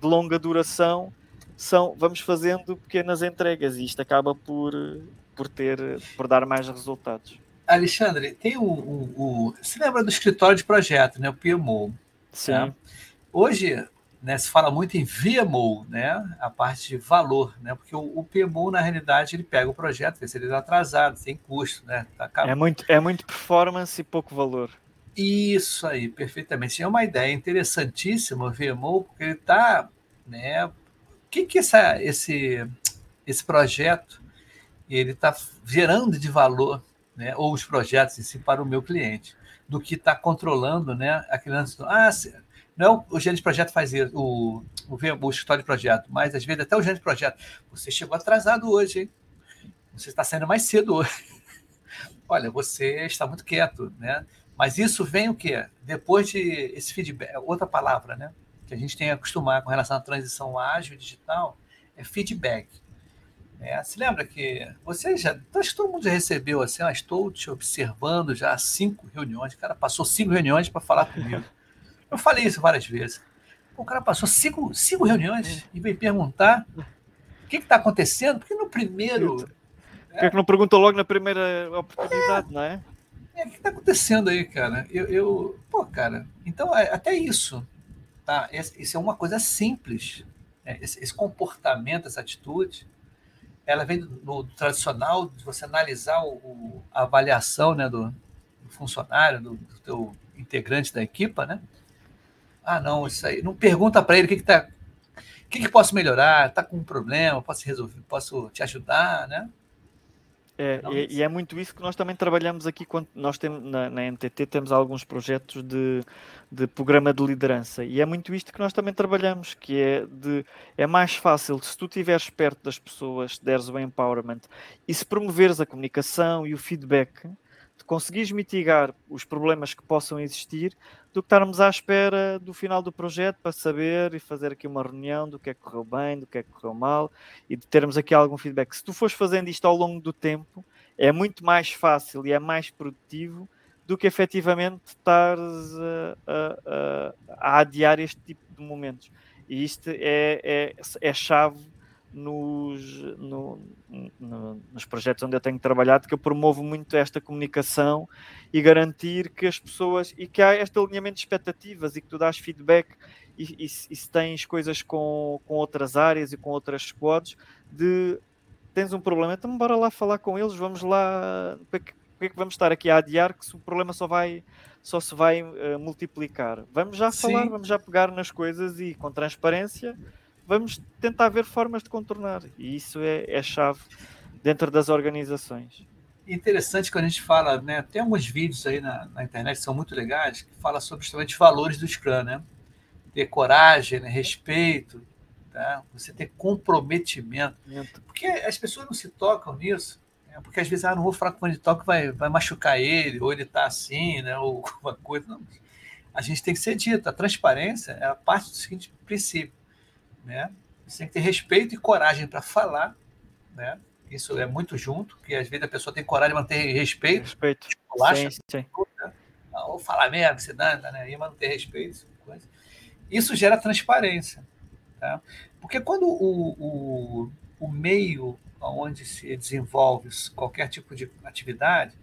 de longa duração, são, vamos fazendo pequenas entregas e isto acaba por, por, ter, por dar mais resultados. Alexandre, tem o, o, o Você lembra do escritório de projeto, né? o PMO? Sim. Né? Hoje, né, se fala muito em VMO, né, a parte de valor, né, porque o, o PMO, na realidade, ele pega o projeto, vê se ele está atrasado, sem custo. Né, tá é, muito, é muito performance e pouco valor. Isso aí, perfeitamente. É uma ideia interessantíssima o VMO, porque ele está. Né, que, que essa, esse, esse projeto ele está gerando de valor, né, ou os projetos em si, para o meu cliente, do que está controlando né, aquele lance. Ah, não o gerente de projeto faz isso, o, o, o escritório de projeto, mas às vezes até o gerente de projeto. Você chegou atrasado hoje, hein? Você está saindo mais cedo hoje. Olha, você está muito quieto, né? Mas isso vem o quê? Depois de esse feedback, outra palavra, né? Que a gente tem que acostumar com relação à transição ágil digital, é feedback. É, se lembra que você já, acho que todo mundo já recebeu assim, ah, estou te observando já há cinco reuniões, o cara passou cinco reuniões para falar comigo. Eu falei isso várias vezes. O cara passou cinco, cinco reuniões e veio perguntar o que está acontecendo, porque no primeiro. Por que, é, que não perguntou logo na primeira oportunidade, é, não é? É, o que está acontecendo aí, cara? Eu, eu, pô, cara, então é, até isso, tá? Isso é uma coisa simples. Né? Esse, esse, comportamento, essa atitude, ela vem do, do tradicional de você analisar o, o, a avaliação, né, do, do funcionário, do, do teu integrante da equipa, né? Ah, não, isso aí. Não pergunta para ele o que está o que, que posso melhorar? Está com um problema? Posso resolver? Posso te ajudar, né? É, e, e, é muito isso que nós também trabalhamos aqui quando nós temos na, na NTT temos alguns projetos de, de programa de liderança. E é muito isto que nós também trabalhamos que é de é mais fácil se tu estiveres perto das pessoas deres o empowerment e se promoveres a comunicação e o feedback conseguires mitigar os problemas que possam existir do que estarmos à espera do final do projeto para saber e fazer aqui uma reunião do que é que correu bem, do que é que correu mal e de termos aqui algum feedback. Se tu fores fazendo isto ao longo do tempo, é muito mais fácil e é mais produtivo do que efetivamente estares a, a, a, a adiar este tipo de momentos. E isto é, é, é chave nos, no, no, nos projetos onde eu tenho trabalhado, que eu promovo muito esta comunicação e garantir que as pessoas e que há este alinhamento de expectativas e que tu dás feedback e, e, e se tens coisas com, com outras áreas e com outras squads de tens um problema, então bora lá falar com eles, vamos lá porque é que vamos estar aqui a adiar que se o problema só vai só se vai uh, multiplicar. Vamos já falar, Sim. vamos já pegar nas coisas e com transparência vamos tentar ver formas de contornar. E isso é, é chave dentro das organizações. Interessante quando a gente fala, né? Tem alguns vídeos aí na, na internet que são muito legais, que fala sobre justamente os valores do Scrum, né? Ter coragem, né? respeito, tá? você ter comprometimento. Porque as pessoas não se tocam nisso, né? porque às vezes, ah, não vou falar com ele toca, vai, vai machucar ele, ou ele está assim, né? ou alguma coisa. Não. A gente tem que ser dito, a transparência é a parte do seguinte princípio né? Você tem que ter respeito e coragem para falar, né? Isso é muito junto, que às vezes a pessoa tem coragem de manter respeito. Respeito. Sim, sim. Né? Ou falar mesmo, se dá, né? E manter respeito. Coisa. Isso gera transparência. Tá? Porque quando o, o, o meio onde se desenvolve qualquer tipo de atividade,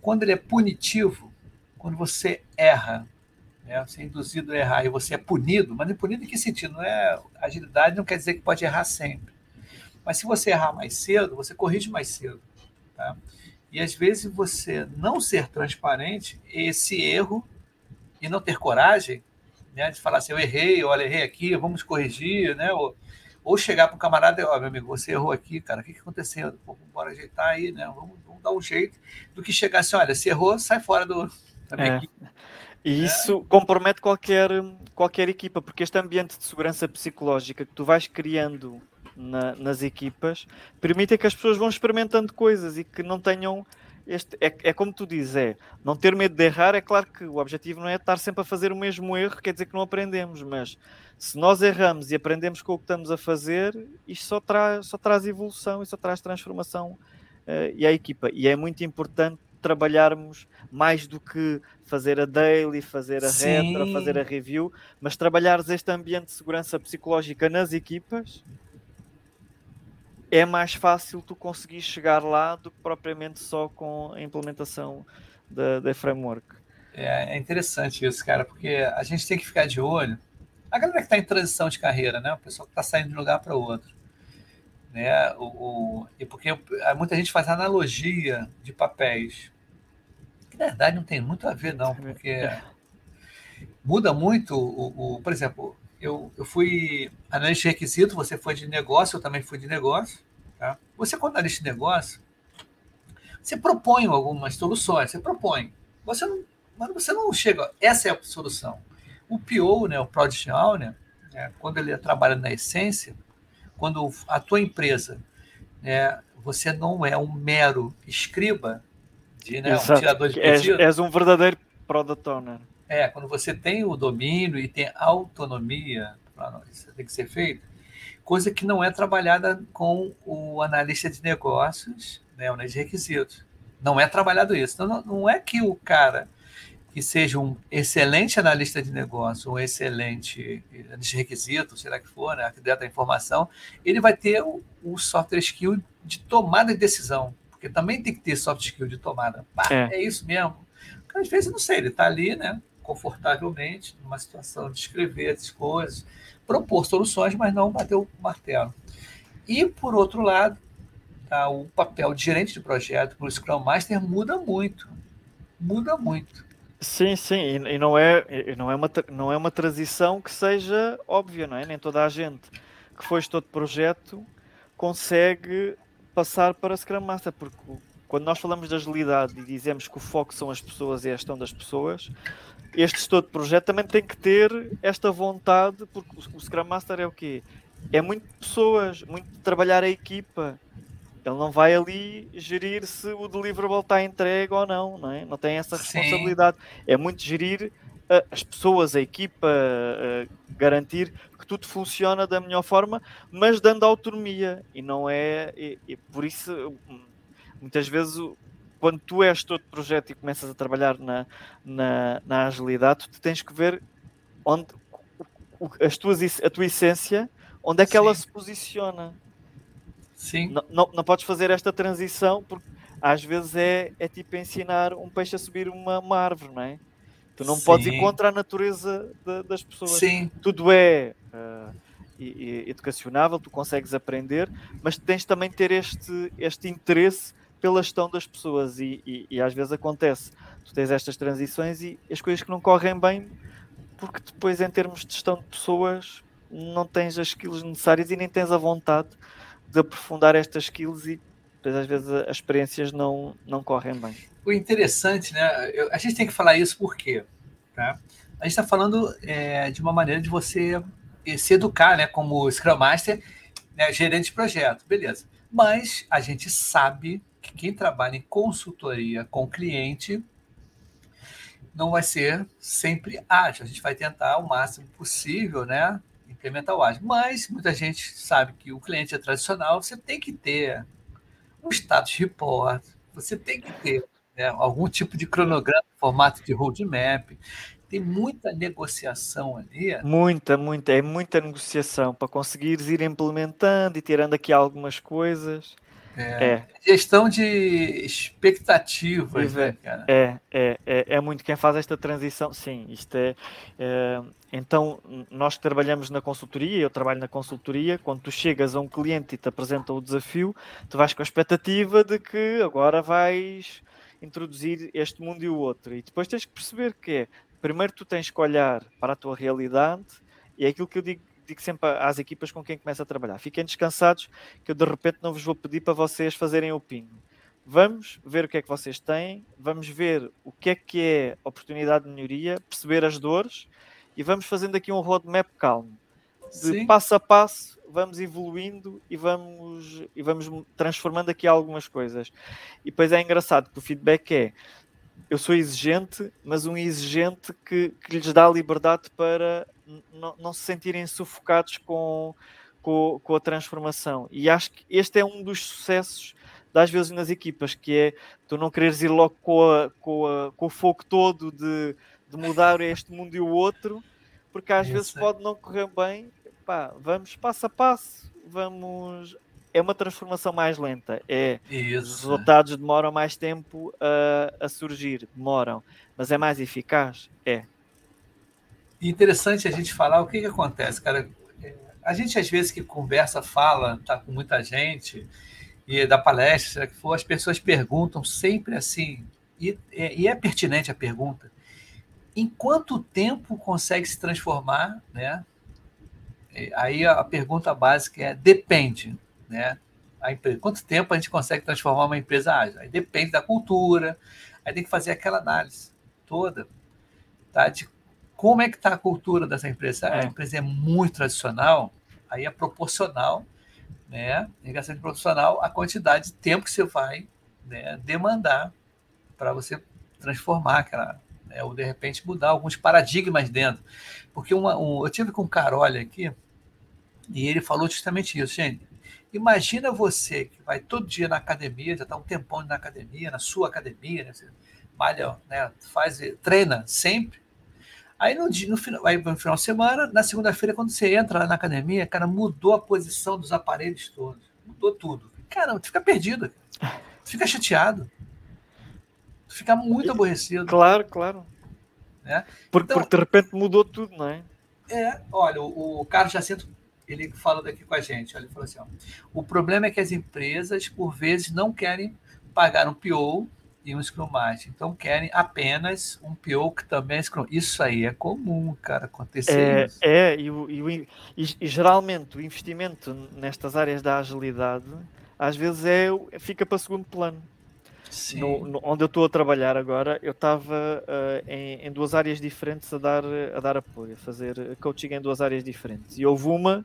quando ele é punitivo, quando você erra, né? Você é induzido a errar e você é punido, mas é punido em que sentido? Não é agilidade não quer dizer que pode errar sempre. Mas se você errar mais cedo, você corrige mais cedo. Tá? E às vezes você não ser transparente, esse erro e não ter coragem né, de falar assim, eu errei, olha, errei aqui, vamos corrigir, né? Ou, ou chegar para o camarada e, ó, meu amigo, você errou aqui, cara, o que, que aconteceu? Pô, bora ajeitar aí, né? Vamos, vamos, dar um jeito do que chegar assim, olha, se errou, sai fora do, da minha é. equipe. E isso compromete qualquer, qualquer equipa, porque este ambiente de segurança psicológica que tu vais criando na, nas equipas permite que as pessoas vão experimentando coisas e que não tenham este. É, é como tu dizes, é não ter medo de errar. É claro que o objetivo não é estar sempre a fazer o mesmo erro, quer dizer que não aprendemos, mas se nós erramos e aprendemos com o que estamos a fazer, isto só traz, só traz evolução e só traz transformação uh, e a equipa. E é muito importante trabalharmos mais do que fazer a daily, fazer a Sim. retro, fazer a review, mas trabalhares este ambiente de segurança psicológica nas equipas é mais fácil tu conseguir chegar lá do que propriamente só com a implementação da, da framework. É, é interessante isso, cara, porque a gente tem que ficar de olho. A galera que está em transição de carreira, né? O pessoal que está saindo de um lugar para outro. Né? O, o, e porque muita gente faz analogia de papéis na verdade não tem muito a ver, não, porque muda muito o, o por exemplo, eu, eu fui analista de requisito, você foi de negócio, eu também fui de negócio. Tá? Você, quando analista de negócio, você propõe algumas soluções, você propõe. Você não, mas você não chega, essa é a solução. O PO, né, o Product Owner, né, quando ele trabalha na essência, quando a tua empresa, né, você não é um mero escriba, de né, um tirador de és, és um verdadeiro product owner. É, quando você tem o domínio e tem autonomia, isso tem que ser feito, coisa que não é trabalhada com o analista de negócios, né, o de requisitos. Não é trabalhado isso. Então, não, não é que o cara que seja um excelente analista de negócio, um excelente analista de requisitos, será que for, né, arquiteto da informação, ele vai ter o, o software skill de tomada de decisão porque também tem que ter soft skill de tomada. Pá, é. é. isso mesmo. às vezes, não sei, ele está ali, né, confortavelmente, numa situação de escrever as coisas, propor soluções, mas não bater o martelo. E, por outro lado, tá, o papel de gerente de projeto para o Scrum Master muda muito. Muda muito. Sim, sim, e, não, é, e não, é uma, não é uma transição que seja óbvia, não é? Nem toda a gente que foi todo projeto consegue passar para Scrum Master, porque quando nós falamos de agilidade e dizemos que o foco são as pessoas e a gestão das pessoas, este gestor de projeto também tem que ter esta vontade, porque o Scrum Master é o quê? É muito pessoas, muito trabalhar a equipa. Ele não vai ali gerir se o deliverable está entregue ou não, não, é? não tem essa responsabilidade. Sim. É muito gerir uh, as pessoas, a equipa, uh, garantir que tudo funciona da melhor forma, mas dando autonomia. E não é. E, e por isso, muitas vezes quando tu és todo projeto e começas a trabalhar na, na, na agilidade, tu tens que ver onde as tuas, a tua essência, onde é que Sim. ela se posiciona. Sim. Não, não, não, podes fazer esta transição porque às vezes é, é tipo ensinar um peixe a subir uma, uma árvore, não é? Tu não Sim. podes ir contra a natureza de, das pessoas. Sim. Tudo é uh, educacionável, tu consegues aprender, mas tens também ter este, este interesse pela gestão das pessoas e, e, e, às vezes acontece, tu tens estas transições e as coisas que não correm bem porque depois em termos de gestão de pessoas não tens as skills necessárias e nem tens a vontade de aprofundar estas skills e depois às vezes as experiências não, não correm bem. O interessante, né? Eu, a gente tem que falar isso porque tá? a gente está falando é, de uma maneira de você se educar, né? Como Scrum Master, né, gerente de projeto, beleza. Mas a gente sabe que quem trabalha em consultoria com cliente não vai ser sempre ágil. A gente vai tentar o máximo possível, né? Implementar o ágil. Mas muita gente sabe que o cliente é tradicional, você tem que ter um status report, você tem que ter né, algum tipo de cronograma, formato de roadmap. Tem muita negociação ali. Muita, muita, é muita negociação para conseguires ir implementando e tirando aqui algumas coisas. É. é. Gestão de expectativas, né, cara? É, é, é, é, muito quem faz esta transição. Sim, isto é, é, Então, nós que trabalhamos na consultoria, eu trabalho na consultoria, quando tu chegas a um cliente e te apresenta o desafio, tu vais com a expectativa de que agora vais introduzir este mundo e o outro. E depois tens que perceber que é, primeiro tu tens que olhar para a tua realidade, e é aquilo que eu digo digo sempre às equipas com quem começa a trabalhar: fiquem descansados, que eu de repente não vos vou pedir para vocês fazerem o ping. Vamos ver o que é que vocês têm, vamos ver o que é que é oportunidade de melhoria, perceber as dores e vamos fazendo aqui um roadmap calmo. De Sim. passo a passo, vamos evoluindo e vamos, e vamos transformando aqui algumas coisas. E depois é engraçado que o feedback é eu sou exigente, mas um exigente que, que lhes dá liberdade para não, não se sentirem sufocados com, com, com, a transformação. E acho que este é um dos sucessos das vezes nas equipas, que é tu não quereres ir logo com, a, com, a, com o foco todo de, de mudar este mundo e o outro, porque às vezes pode não correr bem. Pá, vamos passo a passo, vamos. É uma transformação mais lenta. É, Isso. Os resultados demoram mais tempo a, a surgir, demoram, mas é mais eficaz? É. Interessante a gente falar o que, que acontece, cara. A gente, às vezes, que conversa, fala, tá com muita gente, e da palestra, que for, as pessoas perguntam sempre assim, e, e é pertinente a pergunta: em quanto tempo consegue se transformar, né? Aí a pergunta básica é: depende, né? A empresa, quanto tempo a gente consegue transformar uma empresa ágil? Aí depende da cultura, aí tem que fazer aquela análise toda, tá? De como é que está a cultura dessa empresa? É. A empresa é muito tradicional, aí é proporcional, né? Ligação de proporcional à quantidade de tempo que você vai né, demandar para você transformar aquela, né, ou de repente mudar alguns paradigmas dentro. Porque uma, um, eu tive com o Carol aqui e ele falou justamente isso, gente. Imagina você que vai todo dia na academia, já está um tempão na academia, na sua academia, né? Malha, né? faz, treina sempre, Aí no, dia, no, final, aí no final de semana, na segunda-feira, quando você entra lá na academia, cara, mudou a posição dos aparelhos todos. Mudou tudo. Caramba, tu fica perdido. Tu fica chateado. Tu fica muito aborrecido. Claro, claro. Né? Porque, Então- porque de repente mudou tudo, não é? É, olha, o, o Carlos Jacinto, ele falou daqui com a gente, olha, ele falou assim, ó, o problema é que as empresas, por vezes, não querem pagar um PO e um Scrum Master, então querem apenas um PO que também é Scrum. Isso aí é comum, cara, acontecer É, isso. é e, o- e o e- geralmente o investimento nestas áreas da agilidade às vezes é, fica para segundo plano. Sim. No- no- onde eu estou a trabalhar agora, eu estava eh, em, em duas áreas diferentes a dar, a dar apoio, a fazer coaching em duas áreas diferentes. E houve uma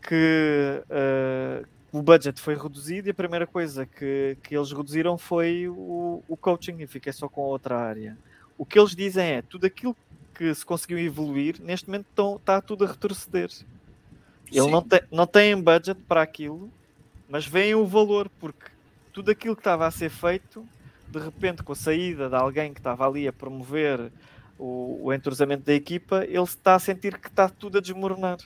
que eh, o budget foi reduzido e a primeira coisa que, que eles reduziram foi o, o coaching e fiquei só com outra área. O que eles dizem é tudo aquilo que se conseguiu evoluir, neste momento estão- está tudo a retroceder. Ele Sim. não tem, não tem budget para aquilo, mas vem o valor, porque tudo aquilo que estava a ser feito, de repente, com a saída de alguém que estava ali a promover o, o entrosamento da equipa, ele está a sentir que está tudo a desmoronar.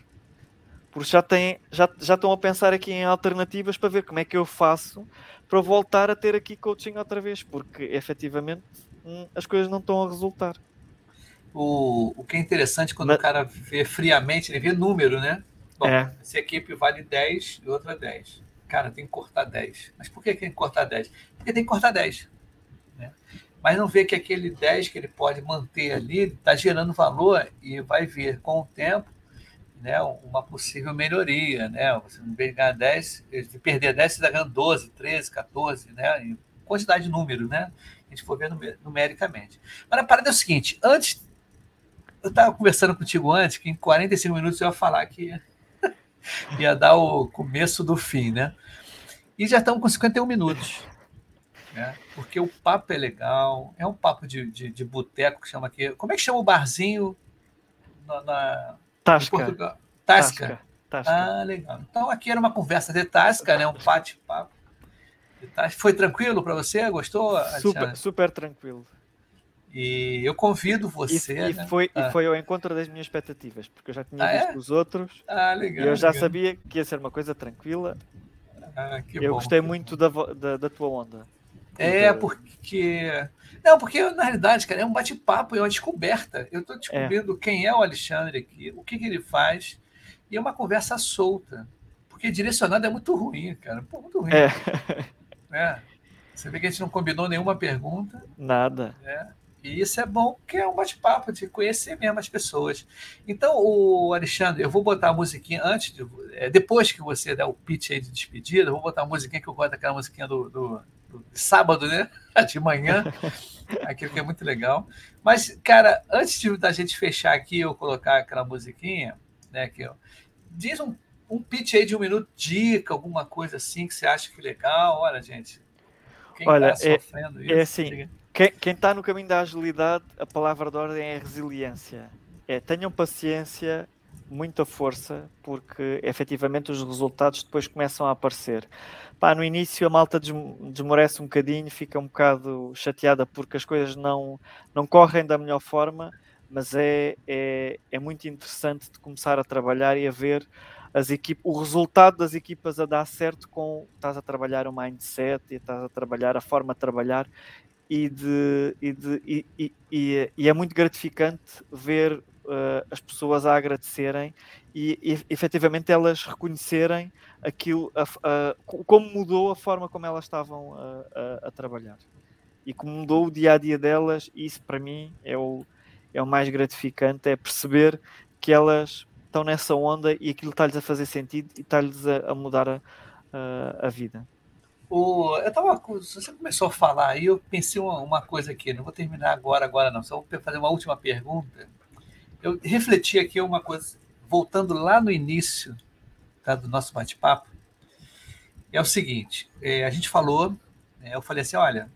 Porque já, tem, já, já estão a pensar aqui em alternativas para ver como é que eu faço para voltar a ter aqui coaching outra vez, porque efetivamente hum, as coisas não estão a resultar. O, o que é interessante quando Mas- o cara vê friamente, ele vê número, né? Bom, É. essa equipe vale 10 e outra 10. Cara, tem que cortar 10. Mas por que tem que cortar 10? Porque tem que cortar 10. Né? Mas não vê que aquele 10 que ele pode manter ali está gerando valor e vai ver com o tempo né, uma possível melhoria. Né? Você ganhar 10, de perder 10, você está ganhando 12, 13, 14, né? Em quantidade de número, né? A gente for ver numer- numericamente. Mas a parada é o seguinte: antes eu estava conversando contigo antes que em 45 minutos eu ia falar que ia dar o começo do fim, né? E já estamos com 51 minutos. Né? Porque o papo é legal, é um papo de, de, de boteco que chama aqui. Como é que chama o barzinho na, na Tasca. Portugal? Tasca. Tasca. Ah, legal. Então aqui era uma conversa de tasca, né? Um bate-papo. Foi tranquilo para você? Gostou? super, Alexandre? super tranquilo. E eu convido E, você. e né? foi, Ah. e foi ao encontro das minhas expectativas, porque eu já tinha Ah, é? visto os outros Ah, e legal. eu já legal. sabia que ia ser uma coisa tranquila. Ah, eu bom, gostei muito da, da, da tua onda. É, Da- porque. Não, porque na realidade, cara, é um bate-papo, é uma descoberta. Eu estou descobrindo quem é o Alexandre aqui, o que, que ele faz, e é uma conversa solta. Porque direcionado é muito ruim, cara. Pô, muito ruim. É, né? Você vê que a gente não combinou nenhuma pergunta, nada. né? E isso é bom, porque é um bate-papo, de conhecer mesmo as pessoas. Então, o Alexandre, eu vou botar a musiquinha antes, de, é, depois que você der o pitch aí de despedida, eu vou botar a musiquinha que eu gosto daquela musiquinha do, do, sábado, né? De manhã. Aquilo que é muito legal. Mas, cara, antes de, da gente fechar aqui, eu colocar aquela musiquinha, né? Que eu, diz um, um pitch aí de um minuto, dica, alguma coisa assim que você acha que é legal. Olha, gente. Quem Olha, está é- sofrendo é isso? assim, diga. Quem, quem está no caminho da agilidade, a palavra de ordem é resiliência. É, tenham paciência, muita força, porque efetivamente os resultados depois começam a aparecer. Pá, no início a malta desm- desmorece um bocadinho, fica um bocado chateada porque as coisas não, não correm da melhor forma, mas é, é, é muito interessante de começar a trabalhar e a ver as equipas, o resultado das equipas a dar certo com estás a trabalhar o mindset e estás a trabalhar a forma de trabalhar e, de, e, de, e- e- e é muito gratificante ver eh, as pessoas a agradecerem e, e efetivamente elas reconhecerem aquilo, a a- co- como mudou a forma como elas estavam a, a- a trabalhar e como mudou o dia a dia delas. E isso para mim é o, é o mais gratificante: é perceber que elas estão nessa onda e aquilo está-lhes a fazer sentido e está-lhes a, mudar a, a, vida. O, eu tava, você começou a falar aí, eu pensei uma, uma coisa aqui, não vou terminar agora, agora não, só vou fazer uma última pergunta. Eu refleti aqui uma coisa, voltando lá no início tá, do nosso bate-papo, é o seguinte, é, a gente falou, né, eu falei assim, olha,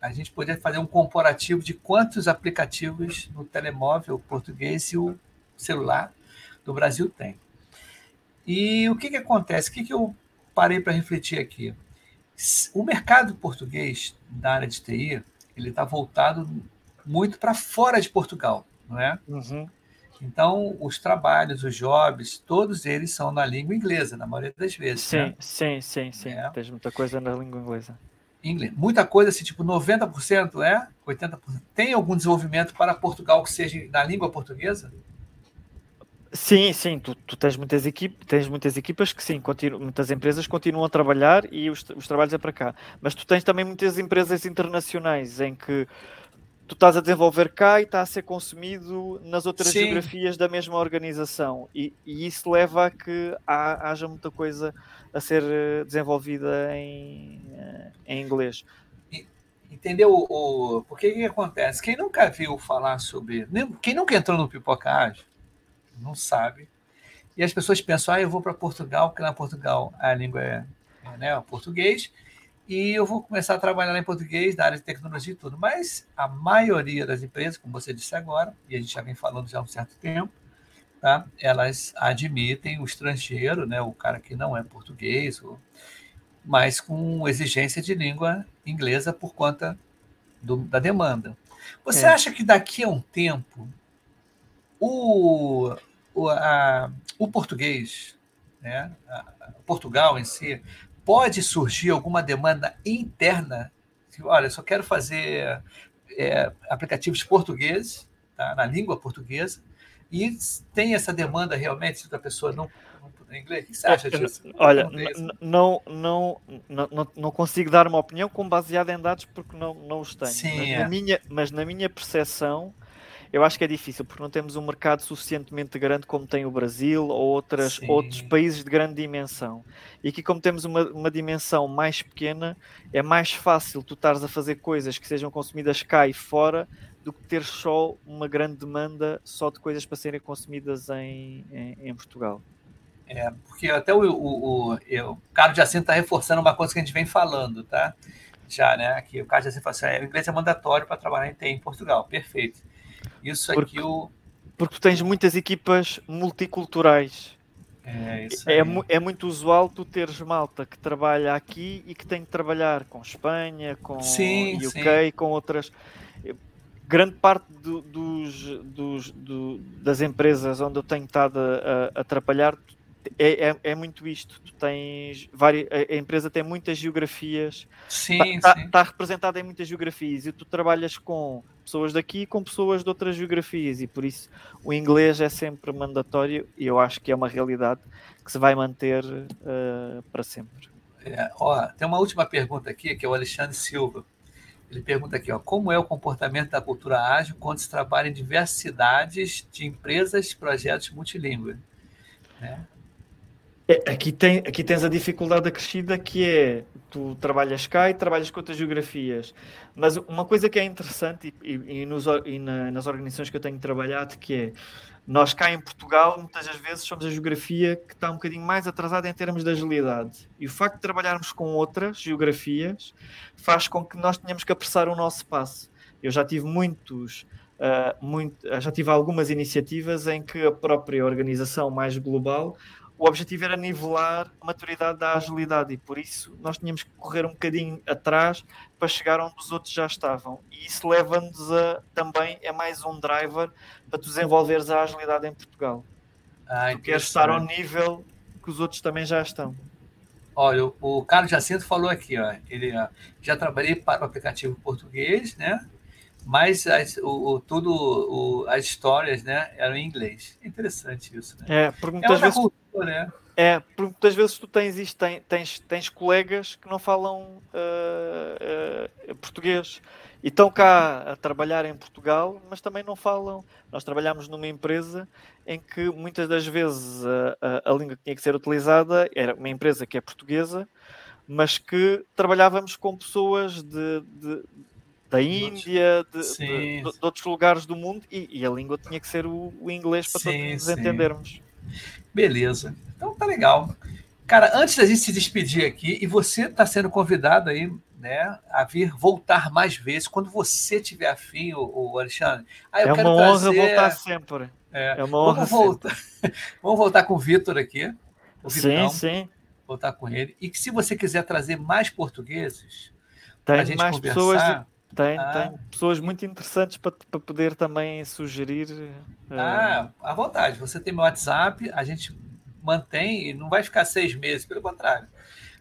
a gente poderia fazer um comparativo de quantos aplicativos no telemóvel português e o celular do Brasil tem. E o que, que acontece? O que, que eu parei para refletir aqui? o mercado português da área de TI ele está voltado muito para fora de Portugal, não é? Então os trabalhos, os jobs, todos eles são na língua inglesa, na maioria das vezes. Sim, né? sim, sim, sim. É. Tens muita coisa na língua inglesa. Inglês. Muita coisa, assim, tipo 90%, é? 80%. Tem algum desenvolvimento para Portugal que seja na língua portuguesa? Sim, sim, tu, tu tens, muitas equipas, tens muitas equipas que sim, muitas empresas continuam a trabalhar e os, os trabalhos é para cá. Mas tu tens também muitas empresas internacionais em que tu estás a desenvolver cá e está a ser consumido nas outras sim. geografias da mesma organização. E, e isso leva a que há, haja muita coisa a ser eh, desenvolvida em, eh, em inglês. Entendeu? O, o, porque que acontece? Quem nunca viu falar sobre. Quem nunca entrou no pipocagem não sabe. E as pessoas pensam, ah, eu vou para Portugal, porque na Portugal a língua é, é né, o português, e eu vou começar a trabalhar em português, na área de tecnologia e tudo. Mas a maioria das empresas, como você disse agora, e a gente já vem falando já há um certo tempo, tá? elas admitem o estrangeiro, né, o cara que não é português, ou, mas com exigência de língua inglesa por conta do, da demanda. Você é. acha que daqui a um tempo o, o, a, o português, né, Portugal em si, pode surgir alguma demanda interna? Olha, eu só quero fazer é, aplicativos portugueses, tá, na língua portuguesa, e tem essa demanda realmente se a pessoa não inglês? O que você acha é, disso? Olha, não, não, não, não, consigo dar uma opinião com baseada em dados porque não, não os tenho. Sim, mas, é. na minha, mas na minha percepção, eu acho que é difícil porque não temos um mercado suficientemente grande como tem o Brasil ou outras, outros países de grande dimensão. E aqui, como temos uma, uma dimensão mais pequena, é mais fácil tu estares a fazer coisas que sejam consumidas cá e fora do que ter só uma grande demanda só de coisas para serem consumidas em, em, em Portugal. É, porque até o, o, o, o Carlos Jacinto está reforçando uma coisa que a gente vem falando, tá? Já, né? Que o Carlos Jacinto fala assim, é, o inglês é mandatório para trabalhar em TI em Portugal. Perfeito. Isso porque, aqui o. Porque tu tens muitas equipas multiculturais. É, é, é, muito usual tu teres malta que trabalha aqui e que tem que trabalhar com Espanha, com sim, UK, sim. com outras. Grande parte do, dos, dos do, das empresas onde eu tenho estado a, a, a trabalhar, é, é, é, muito isto. Tu tens várias, a empresa tem muitas geografias, está tá, tá representada em muitas geografias e tu trabalhas com pessoas daqui com pessoas de outras geografias e por isso o inglês é sempre mandatório e eu acho que é uma realidade que se vai manter uh, para sempre. É, ó, tem uma última pergunta aqui que é o Alexandre Silva. Ele pergunta aqui, ó, como é o comportamento da cultura ágil quando se trabalha em diversidades de empresas, projetos multilingües? Né? É, aqui, tem, aqui tens a dificuldade acrescida que é tu trabalhas cá e trabalhas com outras geografias. Mas uma coisa que é interessante e, e, nos, e na, nas organizações que eu tenho trabalhado que é nós cá em Portugal muitas das vezes somos a geografia que está um bocadinho mais atrasada em termos de agilidade. E o facto de trabalharmos com outras geografias faz com que nós tenhamos que apressar o nosso passo. Eu já tive muitos Uh, muito, já tive algumas iniciativas em que a própria organização mais global o objetivo era nivelar a maturidade da agilidade e por isso nós tínhamos que correr um bocadinho atrás para chegar onde os outros já estavam. E isso leva-nos a também é mais um driver para tu desenvolveres a agilidade em Portugal. Ah, tu queres estar ao nível que os outros também já estão. Olha, o Carlos Jacinto falou aqui, ó, ele ó, já trabalhei para o aplicativo português, né? Mas as, o, o, tudo o, as histórias né, eram em inglês. Interessante isso. Né? É, porque muitas é vezes, cultura, né? É, porque muitas vezes tu tens tens, tens, tens colegas que não falam uh, uh, português e estão cá a trabalhar em Portugal, mas também não falam. Nós trabalhamos numa empresa em que muitas das vezes a, a, a língua que tinha que ser utilizada era uma empresa que é portuguesa, mas que trabalhávamos com pessoas de, de da Índia, de, de, de, de, outros lugares do mundo, e, e, a língua tinha que ser o, o inglês para sim, todos nos entendermos. Beleza. Então tá legal. Cara, antes da gente se despedir aqui, e você está sendo convidado aí, né, a vir voltar mais vezes, quando você tiver afim, o, o Alexandre. Ah, é uma honra voltar sempre. É, é uma honra. Vamos voltar, vamos voltar com o Vitor aqui. O Vitão, sim, sim. Voltar com ele. E que se você quiser trazer mais portugueses, tem mais pessoas tem, ah. tem pessoas muito interessantes para, para poder também sugerir. Ah, uh... à vontade. Você tem meu WhatsApp, a gente mantém e não vai ficar seis meses, pelo contrário.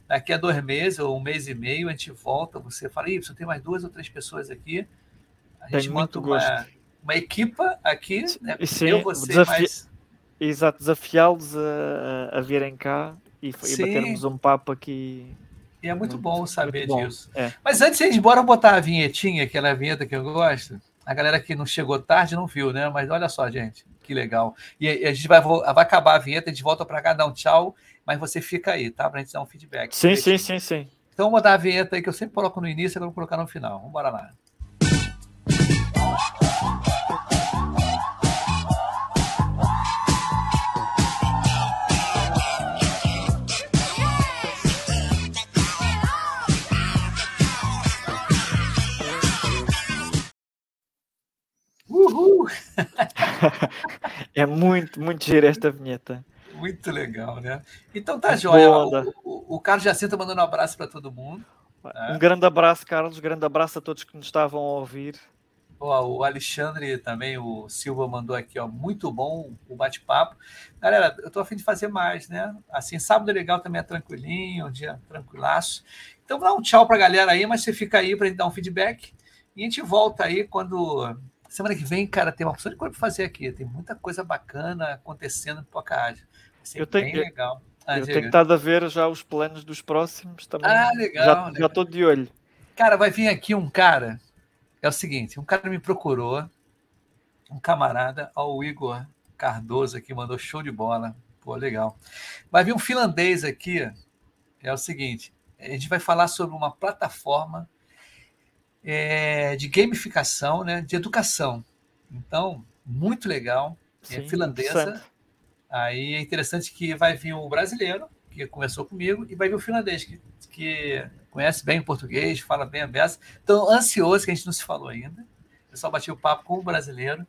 Daqui a dois meses ou um mês e meio a gente volta. Você fala, Y, tem mais duas ou três pessoas aqui. A gente monta uma, uma equipa aqui, né? Sim, eu, você, desafi... mais... Exato, desafiá-los a, a virem cá e, e batermos um papo aqui e é muito bom saber muito bom. disso. É. Mas antes de ir embora, botar a vinhetinha, aquela vinheta que eu gosto. A galera que não chegou tarde não viu, né? Mas olha só, gente, que legal. E a gente vai, vai acabar a vinheta, a gente volta para cá, dar um tchau, mas você fica aí, tá? Pra gente dar um feedback. Sim, sim, sim, sim. Então vamos botar a vinheta aí que eu sempre coloco no início e vou colocar no final. Vamos embora lá. é muito, muito gira esta vinheta. Muito legal, né? Então tá, Joia. O, o, o Carlos Jacinto mandando um abraço para todo mundo. Né? Um grande abraço, Carlos. Um grande abraço a todos que nos estavam a ouvir. Ó, o Alexandre também, o Silva mandou aqui, ó, muito bom o bate-papo. Galera, eu tô a fim de fazer mais, né? Assim, sábado é legal também é tranquilinho, um dia tranquilaço. Então, dá um tchau pra galera aí, mas você fica aí pra gente dar um feedback. E a gente volta aí quando Semana que vem, cara, tem uma opção de coisa para fazer aqui. Tem muita coisa bacana acontecendo no Poca Rádio. Vai ser eu tenho, bem legal. Ah, eu tenho estado a ver já os planos dos próximos também. Ah, legal. Já, já estou de olho. Cara, vai vir aqui um cara. É o seguinte: um cara me procurou, um camarada, ó, o Igor Cardoso aqui, mandou show de bola. Pô, legal. Vai vir um finlandês aqui. É o seguinte: a gente vai falar sobre uma plataforma é, de gamificação, né, de educação. Então, muito legal. É Sim, é finlandesa. Aí é interessante que vai vir o brasileiro, que começou comigo, e vai vir o finlandês, que, que conhece bem o português, fala bem a beça. Então, ansioso, que a gente não se falou ainda. Eu só bati o papo com o brasileiro.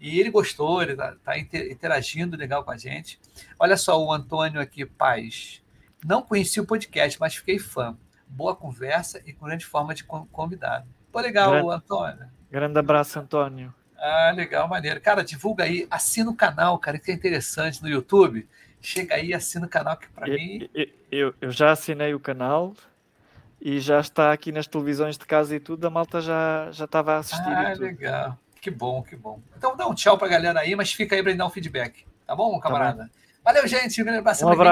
E ele gostou, ele está tá interagindo legal com a gente. Olha só o Antônio aqui, Paz. Não conheci o podcast, mas fiquei fã boa conversa e grande forma de convidado. Pô, legal, grande, Antônio. Grande abraço, Antônio. Ah, legal, maneiro. Cara, divulga aí, assina o canal, cara, que é interessante no YouTube. Chega aí, assina o canal, que para mim. Eu, eu já assinei o canal e já está aqui nas televisões de casa e tudo, a malta já, já estava a assistir. Ah, legal. Que bom, que bom. Então dá um tchau para a galera aí, mas fica aí para dar um feedback. Tá bom, tá camarada? Tá Valeu, gente. Um grande abraço. Um abraço.